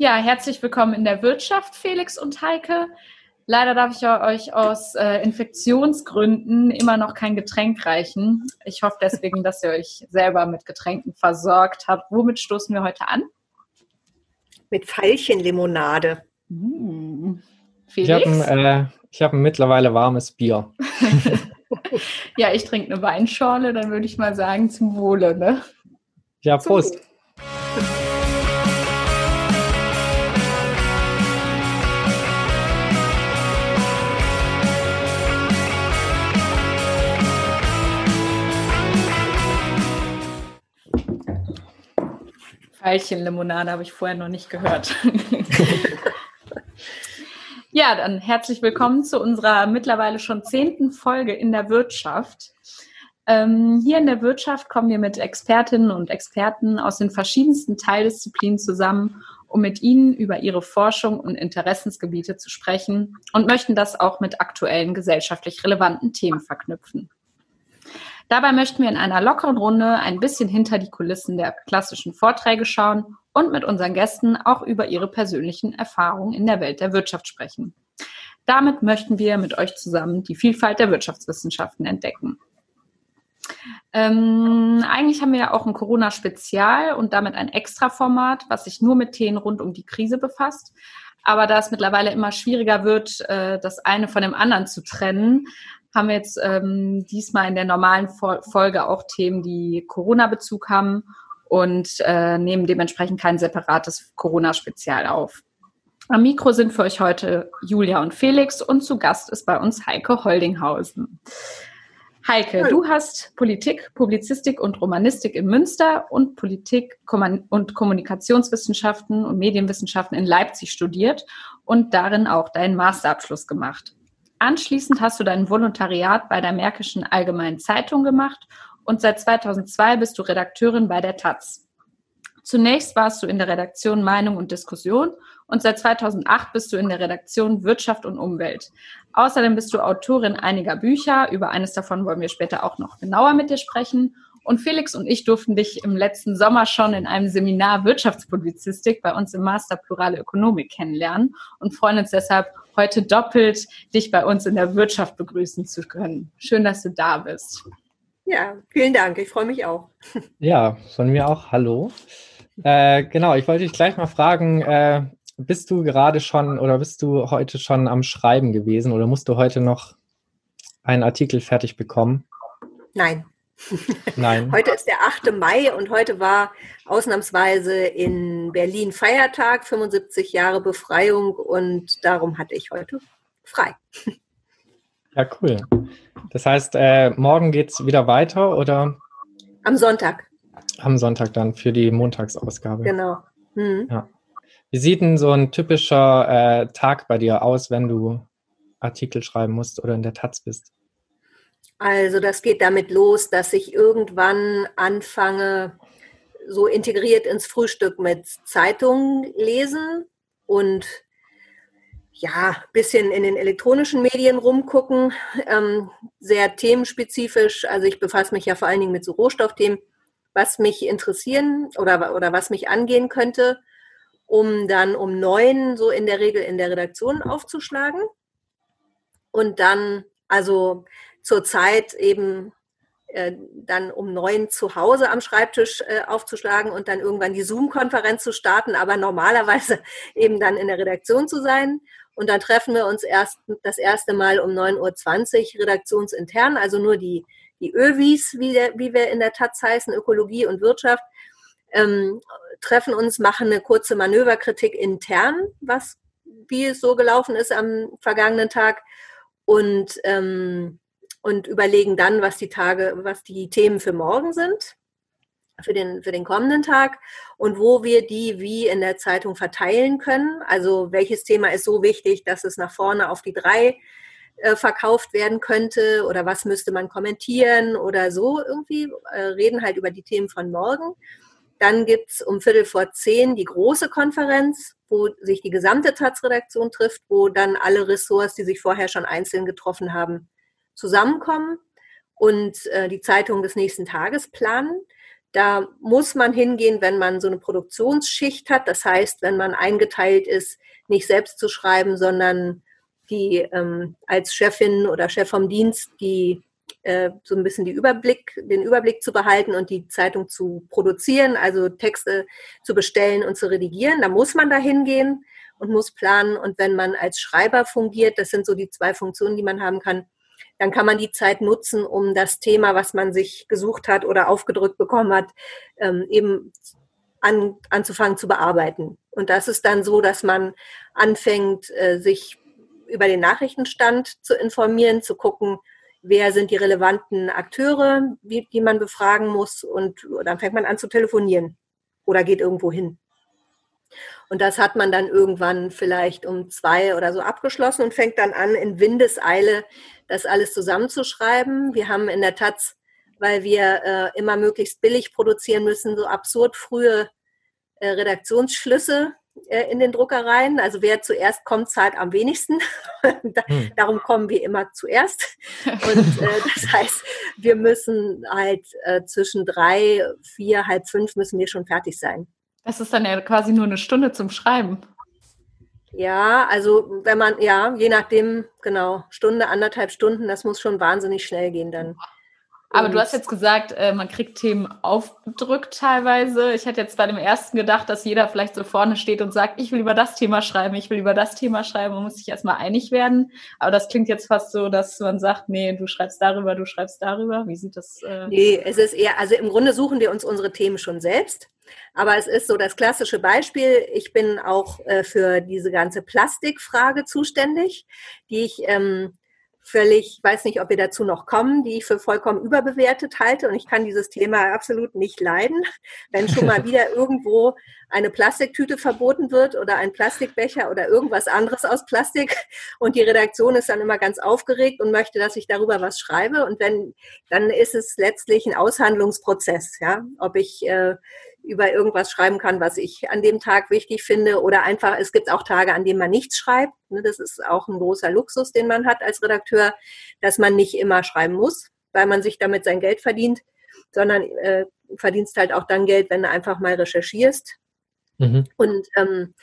Ja, herzlich willkommen in der Wirtschaft, Felix und Heike. Leider darf ich euch aus äh, Infektionsgründen immer noch kein Getränk reichen. Ich hoffe deswegen, dass ihr euch selber mit Getränken versorgt habt. Womit stoßen wir heute an? Mit Veilchenlimonade. Mmh. Ich habe ein, äh, hab ein mittlerweile warmes Bier. ja, ich trinke eine Weinschorle, dann würde ich mal sagen, zum Wohle. Ne? Ja, Prost. Veilchenlimonade habe ich vorher noch nicht gehört. ja, dann herzlich willkommen zu unserer mittlerweile schon zehnten Folge in der Wirtschaft. Ähm, hier in der Wirtschaft kommen wir mit Expertinnen und Experten aus den verschiedensten Teildisziplinen zusammen, um mit ihnen über ihre Forschung und Interessensgebiete zu sprechen und möchten das auch mit aktuellen gesellschaftlich relevanten Themen verknüpfen. Dabei möchten wir in einer lockeren Runde ein bisschen hinter die Kulissen der klassischen Vorträge schauen und mit unseren Gästen auch über ihre persönlichen Erfahrungen in der Welt der Wirtschaft sprechen. Damit möchten wir mit euch zusammen die Vielfalt der Wirtschaftswissenschaften entdecken. Ähm, eigentlich haben wir ja auch ein Corona-Spezial und damit ein Extra-Format, was sich nur mit Themen rund um die Krise befasst. Aber da es mittlerweile immer schwieriger wird, äh, das eine von dem anderen zu trennen, haben wir jetzt ähm, diesmal in der normalen Folge auch Themen, die Corona-Bezug haben und äh, nehmen dementsprechend kein separates Corona-Spezial auf. Am Mikro sind für euch heute Julia und Felix und zu Gast ist bei uns Heike Holdinghausen. Heike, du hast Politik, Publizistik und Romanistik in Münster und Politik und Kommunikationswissenschaften und Medienwissenschaften in Leipzig studiert und darin auch deinen Masterabschluss gemacht. Anschließend hast du dein Volontariat bei der Märkischen Allgemeinen Zeitung gemacht und seit 2002 bist du Redakteurin bei der Taz. Zunächst warst du in der Redaktion Meinung und Diskussion und seit 2008 bist du in der Redaktion Wirtschaft und Umwelt. Außerdem bist du Autorin einiger Bücher, über eines davon wollen wir später auch noch genauer mit dir sprechen. Und Felix und ich durften dich im letzten Sommer schon in einem Seminar Wirtschaftspublizistik bei uns im Master Plurale Ökonomik kennenlernen und freuen uns deshalb heute doppelt, dich bei uns in der Wirtschaft begrüßen zu können. Schön, dass du da bist. Ja, vielen Dank. Ich freue mich auch. Ja, von mir auch. Hallo. Äh, genau, ich wollte dich gleich mal fragen, äh, bist du gerade schon oder bist du heute schon am Schreiben gewesen oder musst du heute noch einen Artikel fertig bekommen? Nein, Nein. Heute ist der 8. Mai und heute war ausnahmsweise in Berlin Feiertag, 75 Jahre Befreiung und darum hatte ich heute frei. Ja, cool. Das heißt, äh, morgen geht es wieder weiter oder? Am Sonntag. Am Sonntag dann für die Montagsausgabe. Genau. Mhm. Ja. Wie sieht denn so ein typischer äh, Tag bei dir aus, wenn du Artikel schreiben musst oder in der Taz bist? Also das geht damit los, dass ich irgendwann anfange, so integriert ins Frühstück mit Zeitungen lesen und ja, bisschen in den elektronischen Medien rumgucken, ähm, sehr themenspezifisch. Also ich befasse mich ja vor allen Dingen mit so Rohstoffthemen, was mich interessieren oder, oder was mich angehen könnte, um dann um neun so in der Regel in der Redaktion aufzuschlagen. Und dann, also zurzeit eben äh, dann um neun zu Hause am Schreibtisch äh, aufzuschlagen und dann irgendwann die Zoom-Konferenz zu starten, aber normalerweise eben dann in der Redaktion zu sein. Und dann treffen wir uns erst das erste Mal um 9.20 Uhr redaktionsintern, also nur die, die ÖWIs, wie, der, wie wir in der Taz heißen, Ökologie und Wirtschaft, ähm, treffen uns, machen eine kurze Manöverkritik intern, was wie es so gelaufen ist am vergangenen Tag. Und ähm, und überlegen dann, was die Tage, was die Themen für morgen sind, für den, für den kommenden Tag und wo wir die wie in der Zeitung verteilen können. Also welches Thema ist so wichtig, dass es nach vorne auf die drei äh, verkauft werden könnte oder was müsste man kommentieren oder so irgendwie, äh, reden halt über die Themen von morgen. Dann gibt es um Viertel vor zehn die große Konferenz, wo sich die gesamte Taz-Redaktion trifft, wo dann alle Ressorts, die sich vorher schon einzeln getroffen haben, zusammenkommen und äh, die Zeitung des nächsten Tages planen. Da muss man hingehen, wenn man so eine Produktionsschicht hat. Das heißt, wenn man eingeteilt ist, nicht selbst zu schreiben, sondern die ähm, als Chefin oder Chef vom Dienst die äh, so ein bisschen die Überblick, den Überblick zu behalten und die Zeitung zu produzieren, also Texte zu bestellen und zu redigieren. Da muss man da hingehen und muss planen. Und wenn man als Schreiber fungiert, das sind so die zwei Funktionen, die man haben kann, dann kann man die Zeit nutzen, um das Thema, was man sich gesucht hat oder aufgedrückt bekommen hat, ähm, eben an, anzufangen zu bearbeiten. Und das ist dann so, dass man anfängt, äh, sich über den Nachrichtenstand zu informieren, zu gucken, wer sind die relevanten Akteure, die, die man befragen muss und dann fängt man an zu telefonieren oder geht irgendwo hin. Und das hat man dann irgendwann vielleicht um zwei oder so abgeschlossen und fängt dann an, in Windeseile das alles zusammenzuschreiben. Wir haben in der Taz, weil wir äh, immer möglichst billig produzieren müssen, so absurd frühe äh, Redaktionsschlüsse äh, in den Druckereien. Also wer zuerst kommt, zahlt am wenigsten. hm. Darum kommen wir immer zuerst. Und äh, das heißt, wir müssen halt äh, zwischen drei, vier, halb fünf müssen wir schon fertig sein. Das ist dann ja quasi nur eine Stunde zum Schreiben. Ja, also wenn man, ja, je nachdem, genau, Stunde, anderthalb Stunden, das muss schon wahnsinnig schnell gehen dann. Aber du hast jetzt gesagt, äh, man kriegt Themen aufgedrückt teilweise. Ich hätte jetzt bei dem ersten gedacht, dass jeder vielleicht so vorne steht und sagt, ich will über das Thema schreiben, ich will über das Thema schreiben. Man muss sich erstmal einig werden. Aber das klingt jetzt fast so, dass man sagt, nee, du schreibst darüber, du schreibst darüber. Wie sieht das? Äh nee, es ist eher, also im Grunde suchen wir uns unsere Themen schon selbst. Aber es ist so das klassische Beispiel. Ich bin auch äh, für diese ganze Plastikfrage zuständig, die ich ähm, völlig, weiß nicht, ob wir dazu noch kommen, die ich für vollkommen überbewertet halte. Und ich kann dieses Thema absolut nicht leiden. Wenn schon mal wieder irgendwo eine Plastiktüte verboten wird oder ein Plastikbecher oder irgendwas anderes aus Plastik und die Redaktion ist dann immer ganz aufgeregt und möchte, dass ich darüber was schreibe. Und wenn, dann ist es letztlich ein Aushandlungsprozess, ja, ob ich äh, über irgendwas schreiben kann, was ich an dem Tag wichtig finde oder einfach, es gibt auch Tage, an denen man nichts schreibt. Ne, das ist auch ein großer Luxus, den man hat als Redakteur, dass man nicht immer schreiben muss, weil man sich damit sein Geld verdient, sondern äh, verdienst halt auch dann Geld, wenn du einfach mal recherchierst. Mhm. Und ähm,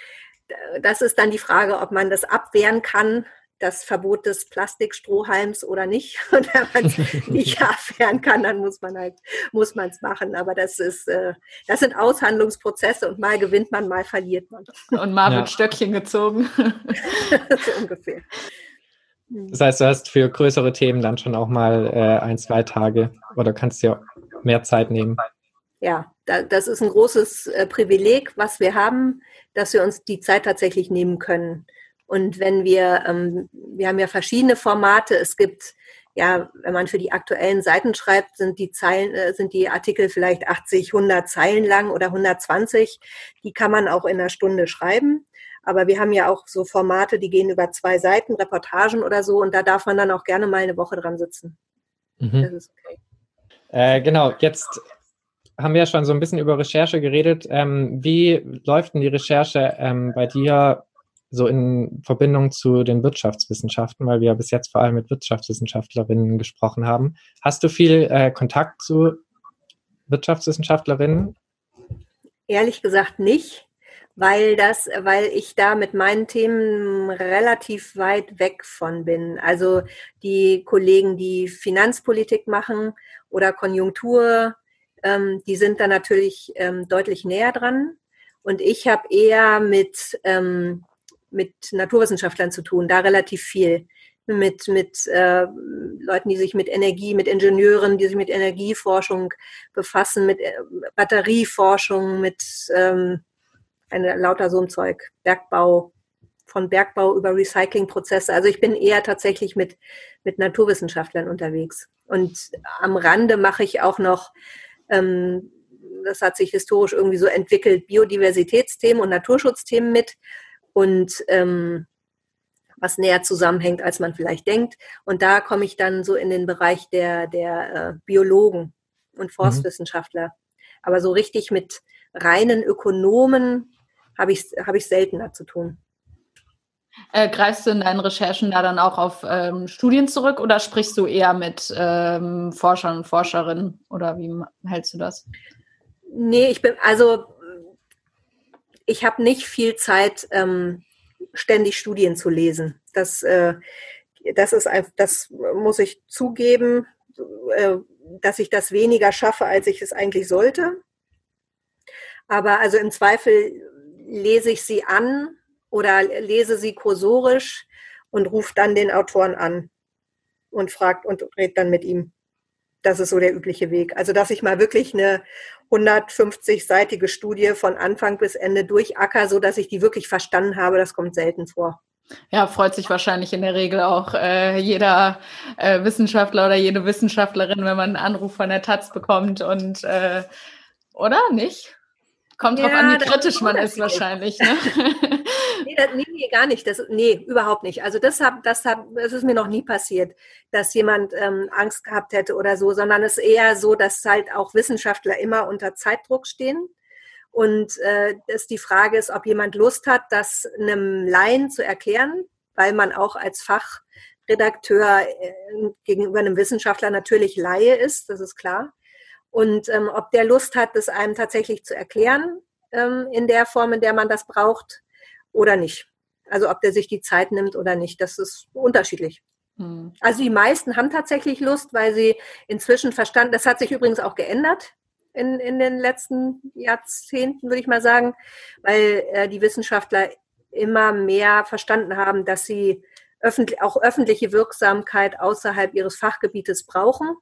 das ist dann die Frage, ob man das abwehren kann, das Verbot des Plastikstrohhalms oder nicht. Und wenn man es nicht abwehren kann, dann muss man halt, muss man es machen. Aber das ist, äh, das sind Aushandlungsprozesse und mal gewinnt man, mal verliert man. Und mal ja. wird Stöckchen gezogen. so ungefähr. Das heißt, du hast für größere Themen dann schon auch mal äh, ein, zwei Tage oder kannst dir mehr Zeit nehmen. Ja, da, das ist ein großes äh, Privileg, was wir haben, dass wir uns die Zeit tatsächlich nehmen können. Und wenn wir, ähm, wir haben ja verschiedene Formate, es gibt ja, wenn man für die aktuellen Seiten schreibt, sind die Zeilen, äh, sind die Artikel vielleicht 80, 100 Zeilen lang oder 120. Die kann man auch in einer Stunde schreiben. Aber wir haben ja auch so Formate, die gehen über zwei Seiten, Reportagen oder so, und da darf man dann auch gerne mal eine Woche dran sitzen. Mhm. Das ist okay. Äh, genau, jetzt haben wir ja schon so ein bisschen über Recherche geredet. Ähm, wie läuft denn die Recherche ähm, bei dir so in Verbindung zu den Wirtschaftswissenschaften, weil wir ja bis jetzt vor allem mit Wirtschaftswissenschaftlerinnen gesprochen haben. Hast du viel äh, Kontakt zu Wirtschaftswissenschaftlerinnen? Ehrlich gesagt nicht, weil das, weil ich da mit meinen Themen relativ weit weg von bin. Also die Kollegen, die Finanzpolitik machen oder Konjunktur, ähm, die sind da natürlich ähm, deutlich näher dran. Und ich habe eher mit ähm, mit Naturwissenschaftlern zu tun, da relativ viel. Mit, mit äh, Leuten, die sich mit Energie, mit Ingenieuren, die sich mit Energieforschung befassen, mit äh, Batterieforschung, mit ähm, eine, lauter so ein Zeug, Bergbau, von Bergbau über Recyclingprozesse. Also ich bin eher tatsächlich mit, mit Naturwissenschaftlern unterwegs. Und am Rande mache ich auch noch, ähm, das hat sich historisch irgendwie so entwickelt, Biodiversitätsthemen und Naturschutzthemen mit und ähm, was näher zusammenhängt, als man vielleicht denkt. Und da komme ich dann so in den Bereich der, der äh, Biologen und mhm. Forstwissenschaftler. Mhm. Aber so richtig mit reinen Ökonomen habe ich, hab ich seltener zu tun. Äh, greifst du in deinen Recherchen da dann auch auf ähm, Studien zurück oder sprichst du eher mit ähm, Forschern und Forscherinnen oder wie hältst du das? Nee, ich bin, also ich habe nicht viel Zeit, ähm, ständig Studien zu lesen. Das, äh, das ist das muss ich zugeben, äh, dass ich das weniger schaffe, als ich es eigentlich sollte. Aber also im Zweifel lese ich sie an oder lese sie kursorisch und rufe dann den Autoren an und fragt und redet dann mit ihm. Das ist so der übliche Weg. Also, dass ich mal wirklich eine 150-seitige Studie von Anfang bis Ende durchacker, so dass ich die wirklich verstanden habe, das kommt selten vor. Ja, freut sich wahrscheinlich in der Regel auch äh, jeder äh, Wissenschaftler oder jede Wissenschaftlerin, wenn man einen Anruf von der Taz bekommt und äh, oder nicht? Kommt ja, drauf an, wie kritisch man ist wahrscheinlich. Ne? nee, das, nee, nee, gar nicht. Das, nee, überhaupt nicht. Also das, hab, das, hab, das ist mir noch nie passiert, dass jemand ähm, Angst gehabt hätte oder so, sondern es ist eher so, dass halt auch Wissenschaftler immer unter Zeitdruck stehen. Und äh, dass die Frage ist, ob jemand Lust hat, das einem Laien zu erklären, weil man auch als Fachredakteur äh, gegenüber einem Wissenschaftler natürlich Laie ist, das ist klar. Und ähm, ob der Lust hat, das einem tatsächlich zu erklären, ähm, in der Form, in der man das braucht, oder nicht. Also ob der sich die Zeit nimmt oder nicht, das ist unterschiedlich. Hm. Also die meisten haben tatsächlich Lust, weil sie inzwischen verstanden, das hat sich übrigens auch geändert in, in den letzten Jahrzehnten, würde ich mal sagen, weil äh, die Wissenschaftler immer mehr verstanden haben, dass sie öffentlich, auch öffentliche Wirksamkeit außerhalb ihres Fachgebietes brauchen.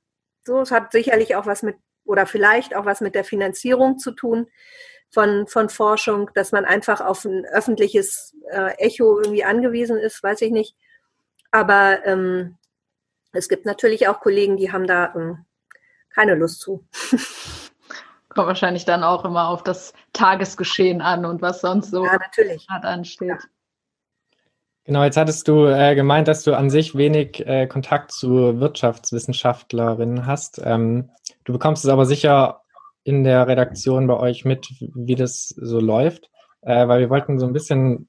So, es hat sicherlich auch was mit oder vielleicht auch was mit der Finanzierung zu tun von, von Forschung, dass man einfach auf ein öffentliches äh, Echo irgendwie angewiesen ist, weiß ich nicht. Aber ähm, es gibt natürlich auch Kollegen, die haben da ähm, keine Lust zu. Kommt wahrscheinlich dann auch immer auf das Tagesgeschehen an und was sonst so ja, natürlich. ansteht. Ja. Genau, jetzt hattest du äh, gemeint, dass du an sich wenig äh, Kontakt zu Wirtschaftswissenschaftlerinnen hast. Ähm, du bekommst es aber sicher in der Redaktion bei euch mit, wie das so läuft, äh, weil wir wollten so ein bisschen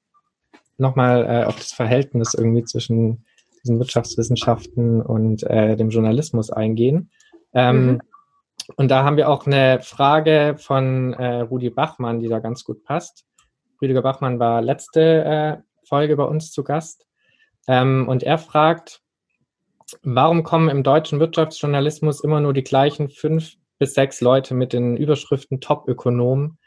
nochmal äh, auf das Verhältnis irgendwie zwischen diesen Wirtschaftswissenschaften und äh, dem Journalismus eingehen. Ähm, mhm. Und da haben wir auch eine Frage von äh, Rudi Bachmann, die da ganz gut passt. Rüdiger Bachmann war letzte äh, Folge bei uns zu Gast. Ähm, und er fragt, warum kommen im deutschen Wirtschaftsjournalismus immer nur die gleichen fünf bis sechs Leute mit den Überschriften Top-Ökonomen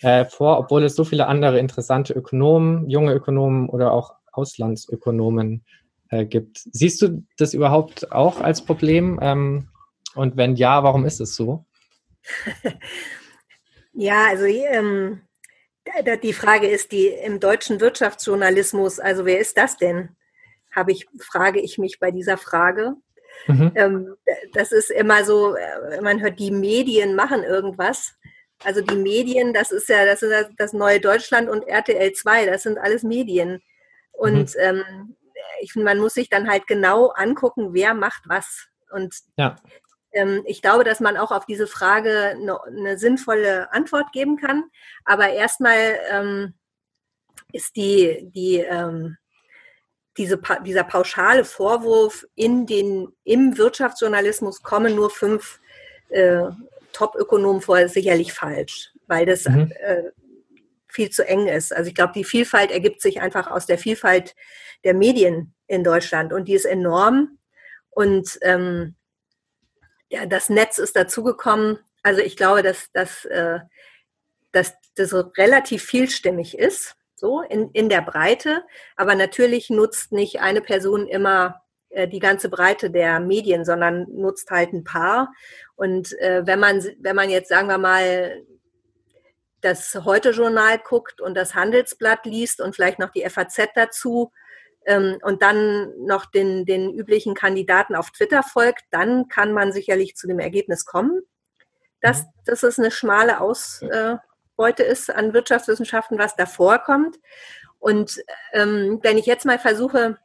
äh, vor, obwohl es so viele andere interessante Ökonomen, junge Ökonomen oder auch Auslandsökonomen äh, gibt. Siehst du das überhaupt auch als Problem? Ähm, und wenn ja, warum ist es so? ja, also ähm, die Frage ist, die im deutschen Wirtschaftsjournalismus, also wer ist das denn? Habe ich, frage ich mich bei dieser Frage. Mhm. Ähm, das ist immer so, äh, man hört, die Medien machen irgendwas. Also die Medien, das ist ja das, ist das neue Deutschland und RTL 2, das sind alles Medien. Und mhm. ähm, ich finde, man muss sich dann halt genau angucken, wer macht was. Und ja. Ähm, ich glaube, dass man auch auf diese Frage eine, eine sinnvolle Antwort geben kann. Aber erstmal ähm, ist die, die, ähm, diese, dieser pauschale Vorwurf in den, im Wirtschaftsjournalismus kommen nur fünf äh, Top-Ökonomen vor, ist sicherlich falsch, weil das mhm. äh, viel zu eng ist. Also ich glaube, die Vielfalt ergibt sich einfach aus der Vielfalt der Medien in Deutschland und die ist enorm. Und ähm, ja, das Netz ist dazugekommen. Also ich glaube, dass, dass, äh, dass das relativ vielstimmig ist, so in, in der Breite. Aber natürlich nutzt nicht eine Person immer äh, die ganze Breite der Medien, sondern nutzt halt ein paar. Und äh, wenn man, wenn man jetzt, sagen wir mal, das Heute-Journal guckt und das Handelsblatt liest und vielleicht noch die FAZ dazu, ähm, und dann noch den, den üblichen Kandidaten auf Twitter folgt, dann kann man sicherlich zu dem Ergebnis kommen, dass, mhm. dass es eine schmale Ausbeute ist an Wirtschaftswissenschaften, was davor kommt. Und ähm, wenn ich jetzt mal versuche,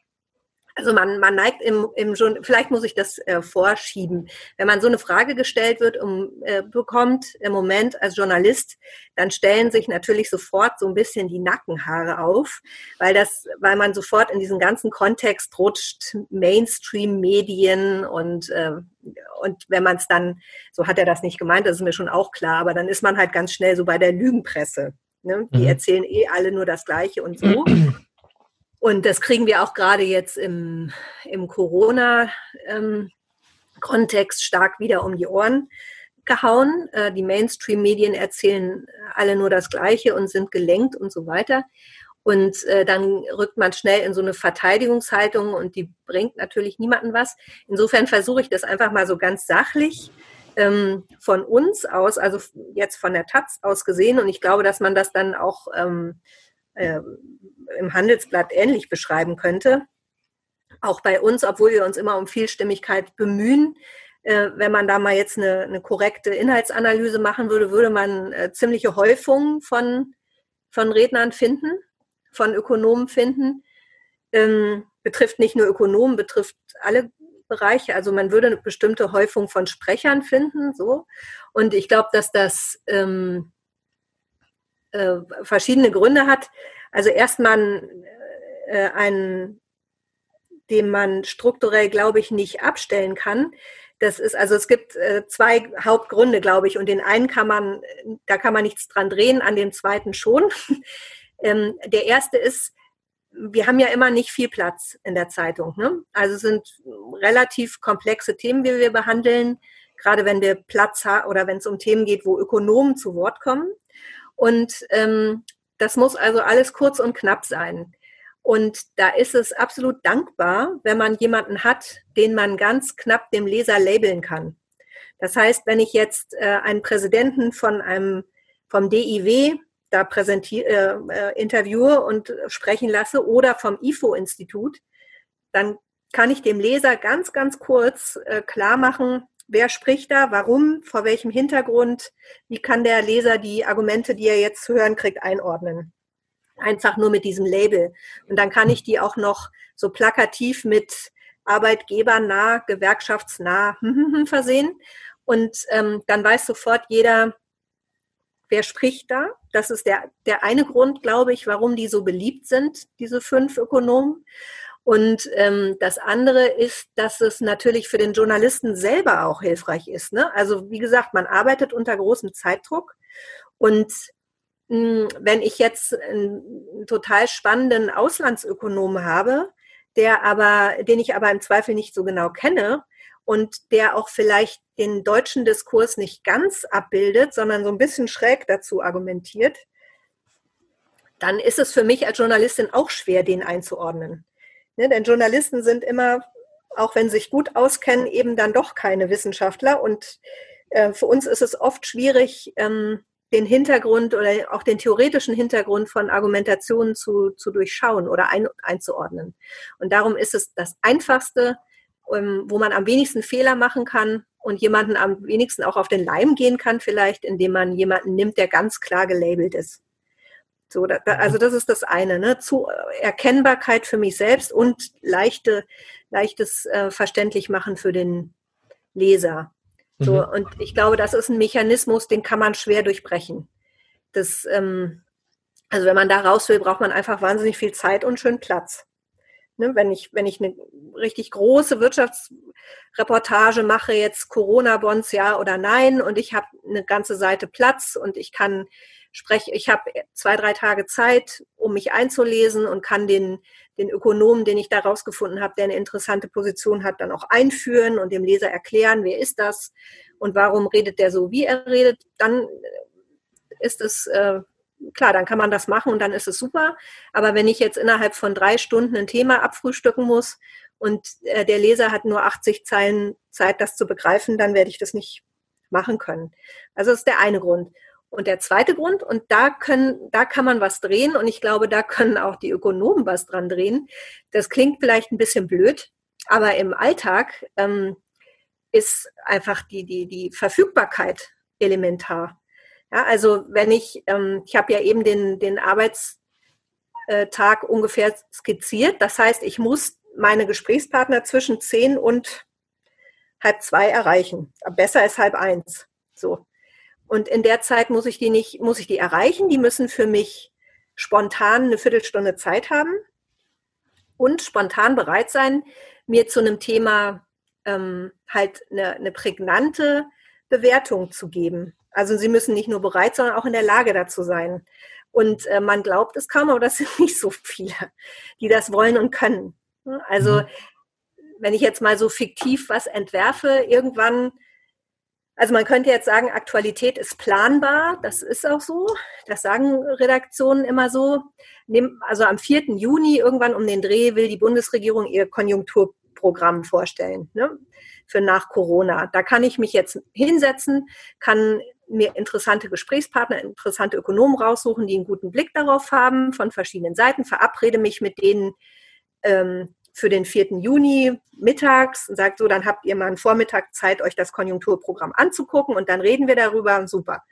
Also man, man neigt im, im vielleicht muss ich das äh, vorschieben. Wenn man so eine Frage gestellt wird, um, äh, bekommt im Moment als Journalist, dann stellen sich natürlich sofort so ein bisschen die Nackenhaare auf, weil das, weil man sofort in diesen ganzen Kontext rutscht, Mainstream-Medien und äh, und wenn man es dann, so hat er das nicht gemeint, das ist mir schon auch klar, aber dann ist man halt ganz schnell so bei der Lügenpresse. Ne? Die mhm. erzählen eh alle nur das Gleiche und so. Und das kriegen wir auch gerade jetzt im, im Corona-Kontext ähm, stark wieder um die Ohren gehauen. Äh, die Mainstream-Medien erzählen alle nur das Gleiche und sind gelenkt und so weiter. Und äh, dann rückt man schnell in so eine Verteidigungshaltung und die bringt natürlich niemanden was. Insofern versuche ich das einfach mal so ganz sachlich ähm, von uns aus, also jetzt von der Taz aus gesehen. Und ich glaube, dass man das dann auch ähm, äh, im Handelsblatt ähnlich beschreiben könnte. Auch bei uns, obwohl wir uns immer um Vielstimmigkeit bemühen, äh, wenn man da mal jetzt eine, eine korrekte Inhaltsanalyse machen würde, würde man äh, ziemliche Häufungen von, von Rednern finden, von Ökonomen finden. Ähm, betrifft nicht nur Ökonomen, betrifft alle Bereiche. Also man würde eine bestimmte Häufung von Sprechern finden, so. Und ich glaube, dass das ähm, äh, verschiedene Gründe hat. Also erstmal äh, einen, den man strukturell, glaube ich, nicht abstellen kann. Das ist, also es gibt äh, zwei Hauptgründe, glaube ich, und den einen kann man, da kann man nichts dran drehen, an den zweiten schon. ähm, der erste ist, wir haben ja immer nicht viel Platz in der Zeitung. Ne? Also es sind relativ komplexe Themen, die wir behandeln, gerade wenn wir Platz haben oder wenn es um Themen geht, wo Ökonomen zu Wort kommen. Und ähm, das muss also alles kurz und knapp sein. Und da ist es absolut dankbar, wenn man jemanden hat, den man ganz knapp dem Leser labeln kann. Das heißt, wenn ich jetzt äh, einen Präsidenten von einem vom DIW da äh, äh, interviewe und sprechen lasse oder vom IFO-Institut, dann kann ich dem Leser ganz, ganz kurz äh, klar machen, wer spricht da, warum, vor welchem Hintergrund, wie kann der Leser die Argumente, die er jetzt zu hören kriegt, einordnen. Einfach nur mit diesem Label. Und dann kann ich die auch noch so plakativ mit arbeitgebernah, gewerkschaftsnah versehen. Und ähm, dann weiß sofort jeder, wer spricht da. Das ist der, der eine Grund, glaube ich, warum die so beliebt sind, diese fünf Ökonomen. Und ähm, das andere ist, dass es natürlich für den Journalisten selber auch hilfreich ist. Ne? Also wie gesagt, man arbeitet unter großem Zeitdruck. Und mh, hm, wenn ich jetzt einen total spannenden Auslandsökonom habe, der aber, den ich aber im Zweifel nicht so genau kenne und der auch vielleicht den deutschen Diskurs nicht ganz abbildet, sondern so ein bisschen schräg dazu argumentiert, dann ist es für mich als Journalistin auch schwer, den einzuordnen. Ne, denn Journalisten sind immer, auch wenn sie sich gut auskennen, eben dann doch keine Wissenschaftler. Und äh, für uns ist es oft schwierig, ähm, den Hintergrund oder auch den theoretischen Hintergrund von Argumentationen zu, zu durchschauen oder ein, einzuordnen. Und darum ist es das Einfachste, ähm, wo man am wenigsten Fehler machen kann und jemanden am wenigsten auch auf den Leim gehen kann, vielleicht, indem man jemanden nimmt, der ganz klar gelabelt ist. So, da, also das ist das eine, ne? Zu Erkennbarkeit für mich selbst und leichte, leichtes äh, verständlich machen für den Leser. So, mhm. und ich glaube, das ist ein Mechanismus, den kann man schwer durchbrechen. Das, ähm, also wenn man da raus will, braucht man einfach wahnsinnig viel Zeit und schön Platz. Ne, wenn ich, wenn ich eine richtig große Wirtschaftsreportage mache, jetzt Corona-Bonds ja oder nein, und ich habe eine ganze Seite Platz und ich kann spreche, ich habe zwei, drei Tage Zeit, um mich einzulesen und kann den, den Ökonomen, den ich da rausgefunden habe, der eine interessante Position hat, dann auch einführen und dem Leser erklären, wer ist das und warum redet der so, wie er redet, dann ist es äh, klar, dann kann man das machen und dann ist es super. Aber wenn ich jetzt innerhalb von drei Stunden ein Thema abfrühstücken muss und äh, der Leser hat nur 80 Zeilen Zeit, das zu begreifen, dann werde ich das nicht machen können. Also das ist der eine Grund. Und der zweite Grund, und da können, da kann man was drehen, und ich glaube, da können auch die Ökonomen was dran drehen. Das klingt vielleicht ein bisschen blöd, aber im Alltag ähm, ist einfach die, die, die Verfügbarkeit elementar. Ja, also wenn ich, ähm, ich habe ja eben den, den Arbeitstag ungefähr skizziert. Das heißt, ich muss meine Gesprächspartner zwischen zehn und halb zwei erreichen. Besser ist halb eins. So. Und in der Zeit muss ich die nicht, muss ich die erreichen. Die müssen für mich spontan eine Viertelstunde Zeit haben und spontan bereit sein, mir zu einem Thema ähm, halt eine, eine prägnante Bewertung zu geben. Also sie müssen nicht nur bereit, sondern auch in der Lage dazu sein. Und äh, man glaubt es kaum, aber das sind nicht so viele, die das wollen und können. Also mhm. wenn ich jetzt mal so fiktiv was entwerfe, irgendwann, also man könnte jetzt sagen, Aktualität ist planbar, das ist auch so, das sagen Redaktionen immer so. Also am 4. Juni irgendwann um den Dreh will die Bundesregierung ihr Konjunkturprogramm vorstellen. Ne? für nach Corona. Da kann ich mich jetzt hinsetzen, kann mir interessante Gesprächspartner, interessante Ökonomen raussuchen, die einen guten Blick darauf haben von verschiedenen Seiten, verabrede mich mit denen ähm, für den 4. Juni mittags und sage so, dann habt ihr mal einen Vormittag Zeit, euch das Konjunkturprogramm anzugucken und dann reden wir darüber. Super.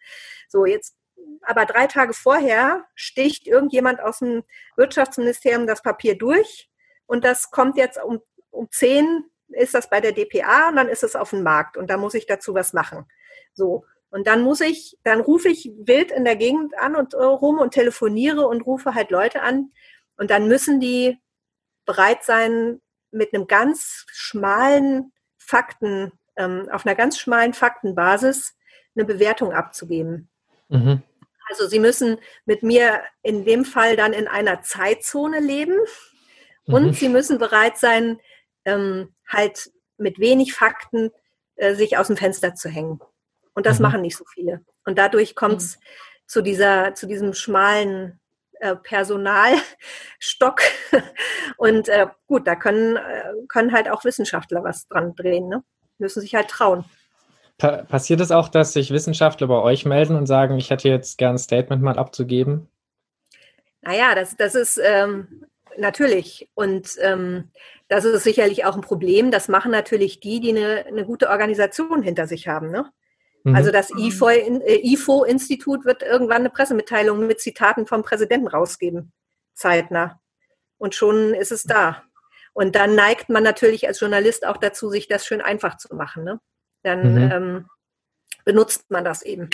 So, jetzt aber drei Tage vorher sticht irgendjemand aus dem Wirtschaftsministerium das Papier durch und das kommt jetzt um, um 10 ist das bei der DPA und dann ist es auf dem Markt und da muss ich dazu was machen. So. Und dann muss ich, dann rufe ich wild in der Gegend an und uh, rum und telefoniere und rufe halt Leute an. Und dann müssen die bereit sein, mit einem ganz schmalen Fakten, ähm, auf einer ganz schmalen Faktenbasis eine Bewertung abzugeben. Mhm. Also sie müssen mit mir in dem Fall dann in einer Zeitzone leben und mhm. sie müssen bereit sein, ähm, halt mit wenig Fakten äh, sich aus dem Fenster zu hängen. Und das mhm. machen nicht so viele. Und dadurch kommt es mhm. zu dieser, zu diesem schmalen äh, Personalstock. Und äh, gut, da können, äh, können halt auch Wissenschaftler was dran drehen, ne? Müssen sich halt trauen. Pa passiert es auch, dass sich Wissenschaftler bei euch melden und sagen, ich hätte jetzt gern ein Statement mal abzugeben? Naja, das, das ist ähm, natürlich. Und ähm, das ist sicherlich auch ein Problem. Das machen natürlich die, die eine, eine gute Organisation hinter sich haben. Ne? Mhm. Also das IFO-Institut äh, wird irgendwann eine Pressemitteilung mit Zitaten vom Präsidenten rausgeben, zeitnah. Und schon ist es da. Und dann neigt man natürlich als Journalist auch dazu, sich das schön einfach zu machen. Ne? Dann mhm. ähm, benutzt man das eben.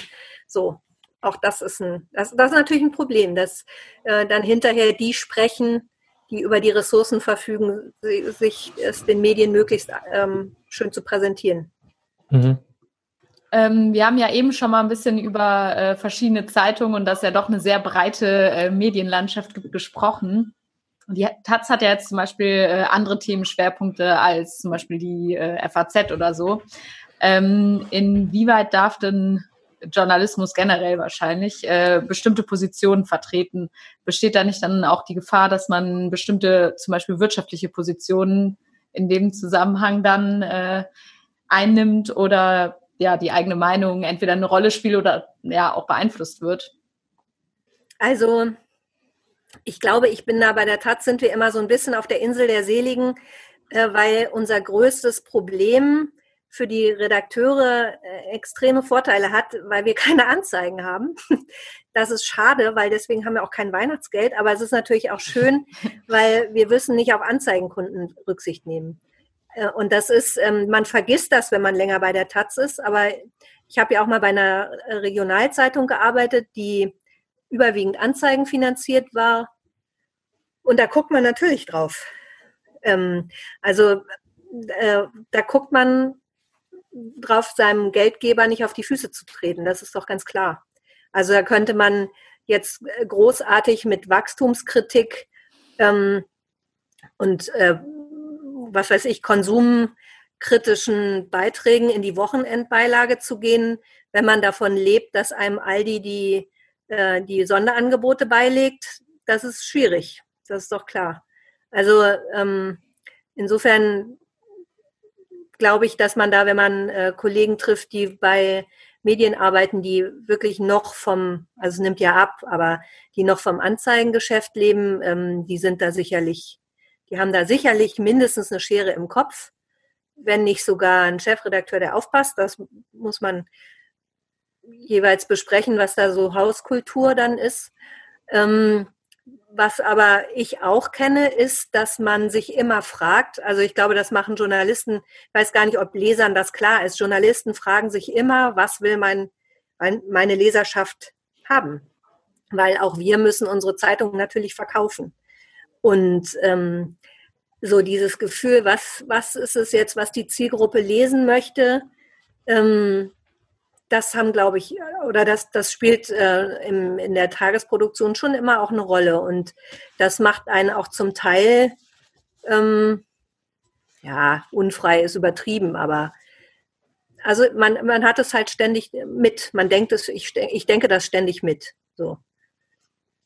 So, auch das ist ein, das, das ist natürlich ein Problem, dass äh, dann hinterher die sprechen, die über die Ressourcen verfügen, sich es den Medien möglichst ähm, schön zu präsentieren. Mhm. Ähm, wir haben ja eben schon mal ein bisschen über äh, verschiedene Zeitungen und das ja doch eine sehr breite äh, Medienlandschaft gesprochen. Die Taz hat ja jetzt zum Beispiel äh, andere Themenschwerpunkte als zum Beispiel die äh, FAZ oder so. Ähm, inwieweit darf denn Journalismus generell wahrscheinlich äh, bestimmte Positionen vertreten? Besteht da nicht dann auch die Gefahr, dass man bestimmte, zum Beispiel wirtschaftliche Positionen in dem Zusammenhang dann äh, einnimmt oder ja die eigene Meinung entweder eine Rolle spielt oder ja auch beeinflusst wird? Also ich glaube, ich bin da bei der Tat sind wir immer so ein bisschen auf der Insel der Seligen, äh, weil unser größtes Problem für die Redakteure äh, extreme Vorteile hat, weil wir keine Anzeigen haben. Das ist schade, weil deswegen haben wir auch kein Weihnachtsgeld, aber es ist natürlich auch schön, weil wir müssen nicht auf Anzeigenkunden Rücksicht nehmen. Äh, und das ist, ähm, man vergisst das, wenn man länger bei der Taz ist, aber ich habe ja auch mal bei einer Regionalzeitung gearbeitet, die überwiegend Anzeigen finanziert war. Und da guckt man natürlich drauf. Ähm, also äh, da guckt man drauf, seinem Geldgeber nicht auf die Füße zu treten. Das ist doch ganz klar. Also da könnte man jetzt äh, großartig mit Wachstumskritik ähm, und äh, was weiß ich, konsumkritischen Beiträgen in die Wochenendbeilage zu gehen, wenn man davon lebt, dass einem Aldi die, äh, die Sonderangebote beilegt, das ist schwierig. Das ist doch klar. Also ähm, insofern glaube ich, dass man da, wenn man äh, Kollegen trifft, die bei Medien arbeiten, die wirklich noch vom, also es nimmt ja ab, aber die noch vom Anzeigengeschäft leben, ähm, die sind da sicherlich, die haben da sicherlich mindestens eine Schere im Kopf, wenn nicht sogar ein Chefredakteur, der aufpasst. Das muss man jeweils besprechen, was da so Hauskultur dann ist. Ähm, was aber ich auch kenne, ist, dass man sich immer fragt, also ich glaube, das machen Journalisten, ich weiß gar nicht, ob Lesern das klar ist, Journalisten fragen sich immer, was will mein, mein meine Leserschaft haben? Weil auch wir müssen unsere Zeitung natürlich verkaufen. Und ähm, so dieses Gefühl, was, was ist es jetzt, was die Zielgruppe lesen möchte, ähm, das haben, glaube ich, oder das, das spielt äh, im, in der Tagesproduktion schon immer auch eine Rolle. Und das macht einen auch zum Teil, ähm, ja, unfrei ist übertrieben, aber also man, man hat es halt ständig mit. Man denkt es, ich, ich denke das ständig mit. So.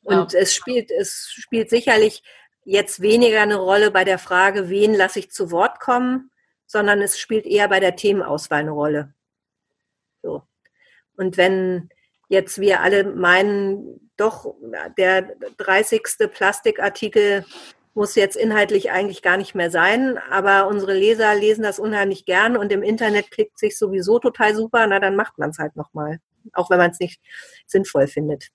Und ja. es spielt, es spielt sicherlich jetzt weniger eine Rolle bei der Frage, wen lasse ich zu Wort kommen, sondern es spielt eher bei der Themenauswahl eine Rolle. So. Und wenn jetzt wir alle meinen, doch der 30. Plastikartikel muss jetzt inhaltlich eigentlich gar nicht mehr sein, aber unsere Leser lesen das unheimlich gern und im Internet klickt sich sowieso total super, na dann macht man es halt nochmal, auch wenn man es nicht sinnvoll findet.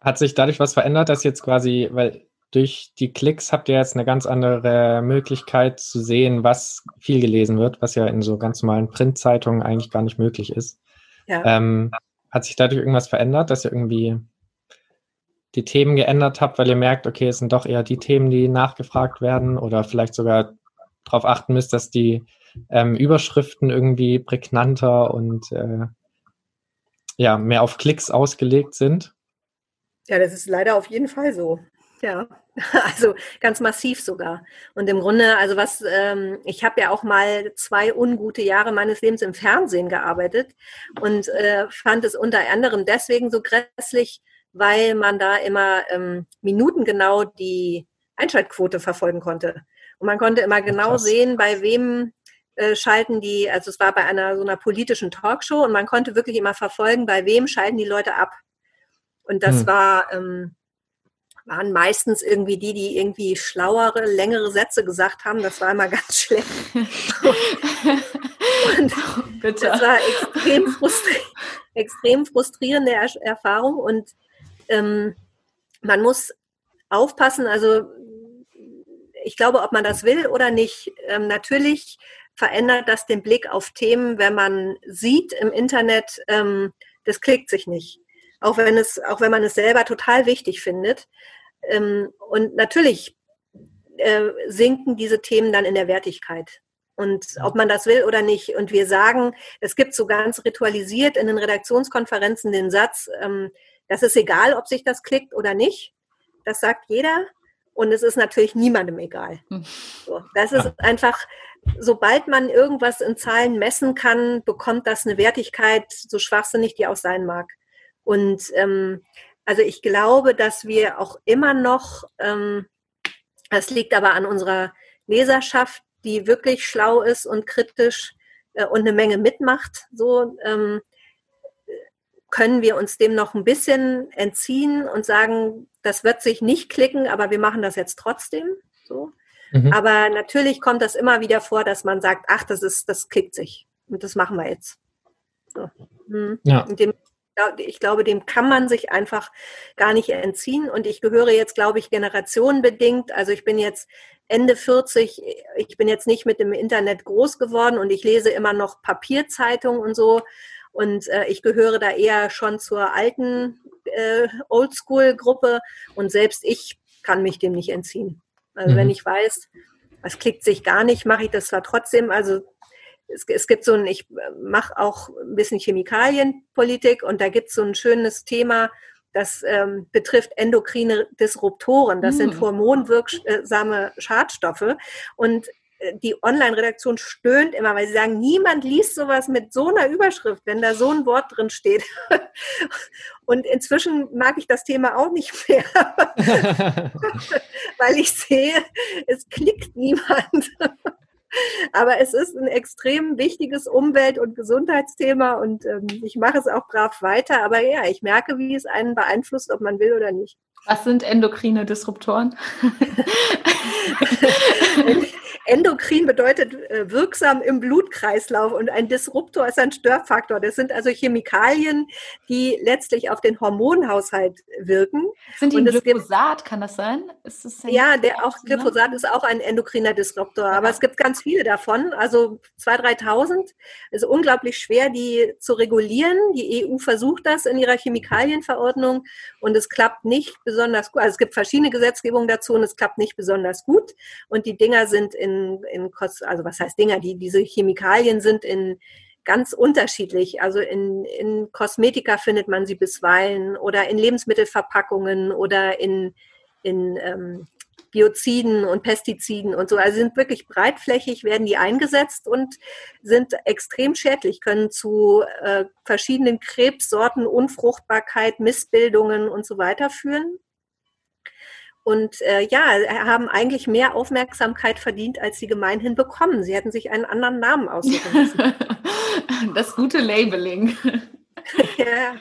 Hat sich dadurch was verändert, dass jetzt quasi, weil durch die Klicks habt ihr jetzt eine ganz andere Möglichkeit zu sehen, was viel gelesen wird, was ja in so ganz normalen Printzeitungen eigentlich gar nicht möglich ist. Ja. Ähm, hat sich dadurch irgendwas verändert, dass ihr irgendwie die Themen geändert habt, weil ihr merkt, okay, es sind doch eher die Themen, die nachgefragt werden oder vielleicht sogar darauf achten müsst, dass die ähm, Überschriften irgendwie prägnanter und äh, ja, mehr auf Klicks ausgelegt sind? Ja, das ist leider auf jeden Fall so. Ja, also ganz massiv sogar. Und im Grunde, also was, ähm, ich habe ja auch mal zwei ungute Jahre meines Lebens im Fernsehen gearbeitet und äh, fand es unter anderem deswegen so grässlich, weil man da immer ähm, minutengenau die Einschaltquote verfolgen konnte. Und man konnte immer genau Krass. sehen, bei wem äh, schalten die, also es war bei einer so einer politischen Talkshow und man konnte wirklich immer verfolgen, bei wem schalten die Leute ab. Und das hm. war ähm, waren meistens irgendwie die, die irgendwie schlauere, längere Sätze gesagt haben. Das war immer ganz schlecht. Und Bitte. das war extrem, frustri extrem frustrierende er Erfahrung. Und ähm, man muss aufpassen, also ich glaube, ob man das will oder nicht, ähm, natürlich verändert das den Blick auf Themen, wenn man sieht im Internet, ähm, das klickt sich nicht auch wenn es, auch wenn man es selber total wichtig findet. Ähm, und natürlich äh, sinken diese Themen dann in der Wertigkeit. Und ob man das will oder nicht. Und wir sagen, es gibt so ganz ritualisiert in den Redaktionskonferenzen den Satz, ähm, das ist egal, ob sich das klickt oder nicht. Das sagt jeder. Und es ist natürlich niemandem egal. Hm. So, das ist einfach, sobald man irgendwas in Zahlen messen kann, bekommt das eine Wertigkeit, so schwachsinnig die auch sein mag. Und ähm, also ich glaube, dass wir auch immer noch, ähm, das liegt aber an unserer Leserschaft, die wirklich schlau ist und kritisch äh, und eine Menge mitmacht, so ähm, können wir uns dem noch ein bisschen entziehen und sagen, das wird sich nicht klicken, aber wir machen das jetzt trotzdem. So. Mhm. Aber natürlich kommt das immer wieder vor, dass man sagt, ach, das ist, das klickt sich. Und das machen wir jetzt. So. Mhm. Ja. Und dem ich glaube, dem kann man sich einfach gar nicht entziehen. Und ich gehöre jetzt, glaube ich, generationenbedingt. Also ich bin jetzt Ende 40. Ich bin jetzt nicht mit dem Internet groß geworden und ich lese immer noch Papierzeitungen und so. Und äh, ich gehöre da eher schon zur alten äh, Oldschool-Gruppe. Und selbst ich kann mich dem nicht entziehen. Also mhm. wenn ich weiß, es klickt sich gar nicht, mache ich das zwar trotzdem. Also es, es gibt so ein, ich mache auch ein bisschen Chemikalienpolitik und da gibt es so ein schönes Thema, das ähm, betrifft endokrine Disruptoren. Das mm. sind hormonwirksame Schadstoffe. Und äh, die Online-Redaktion stöhnt immer, weil sie sagen, niemand liest sowas mit so einer Überschrift, wenn da so ein Wort drin steht. Und inzwischen mag ich das Thema auch nicht mehr, weil ich sehe, es klickt niemand. Aber es ist ein extrem wichtiges Umwelt- und Gesundheitsthema und ähm, ich mache es auch brav weiter. Aber ja, ich merke, wie es einen beeinflusst, ob man will oder nicht. Was sind endokrine Disruptoren? endokrin bedeutet äh, wirksam im Blutkreislauf und ein Disruptor ist ein Störfaktor. Das sind also Chemikalien, die letztlich auf den Hormonhaushalt wirken. Sind die und Glyphosat, gibt, kann das sein? Das ja, der auch Glyphosat ist auch ein endokriner Disruptor, ja. aber es gibt ganz viele davon, also 2.000, 3.000. Es ist unglaublich schwer, die zu regulieren. Die EU versucht das in ihrer Chemikalienverordnung und es klappt nicht besonders gut. Also es gibt verschiedene Gesetzgebungen dazu und es klappt nicht besonders gut. Und die Dinger sind in, in also was heißt Dinger? Die, diese Chemikalien sind in ganz unterschiedlich. Also in, in Kosmetika findet man sie bisweilen oder in Lebensmittelverpackungen oder in, in ähm, Bioziden und Pestiziden und so. Also sind wirklich breitflächig, werden die eingesetzt und sind extrem schädlich, können zu äh, verschiedenen Krebssorten, Unfruchtbarkeit, Missbildungen und so weiter führen. Und äh, ja, haben eigentlich mehr Aufmerksamkeit verdient, als sie gemeinhin bekommen. Sie hätten sich einen anderen Namen aussuchen müssen. Das gute Labeling. ja.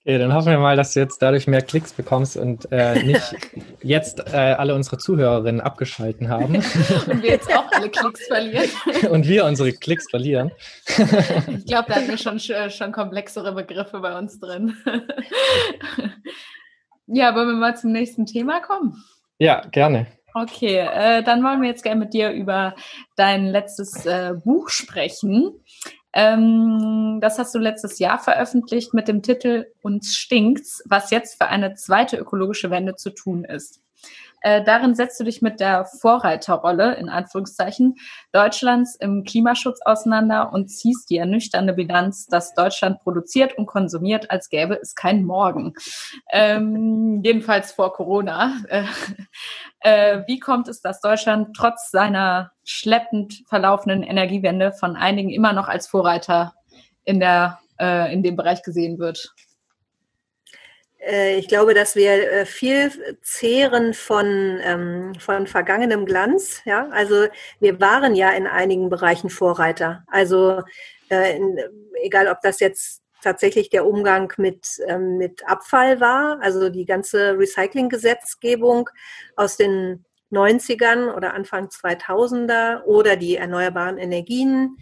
Okay, dann hoffen wir mal, dass du jetzt dadurch mehr Klicks bekommst und äh, nicht jetzt äh, alle unsere Zuhörerinnen abgeschalten haben. Und wir jetzt auch alle Klicks verlieren. Und wir unsere Klicks verlieren. Ich glaube, da hatten wir schon, schon komplexere Begriffe bei uns drin. Ja, wollen wir mal zum nächsten Thema kommen? Ja, gerne. Okay, äh, dann wollen wir jetzt gerne mit dir über dein letztes äh, Buch sprechen. Ähm, das hast du letztes Jahr veröffentlicht mit dem Titel Uns stinkt's, was jetzt für eine zweite ökologische Wende zu tun ist. Äh, darin setzt du dich mit der Vorreiterrolle, in Anführungszeichen, Deutschlands im Klimaschutz auseinander und ziehst die ernüchternde Bilanz, dass Deutschland produziert und konsumiert, als gäbe es kein Morgen. Ähm, jedenfalls vor Corona. Äh, äh, wie kommt es, dass Deutschland trotz seiner schleppend verlaufenden Energiewende von einigen immer noch als Vorreiter in, der, äh, in dem Bereich gesehen wird? Äh, ich glaube, dass wir äh, viel zehren von, ähm, von vergangenem Glanz. Ja? Also wir waren ja in einigen Bereichen Vorreiter. Also äh, egal, ob das jetzt tatsächlich der Umgang mit, ähm, mit Abfall war, also die ganze Recycling-Gesetzgebung aus den 90ern oder Anfang 2000er oder die erneuerbaren Energien.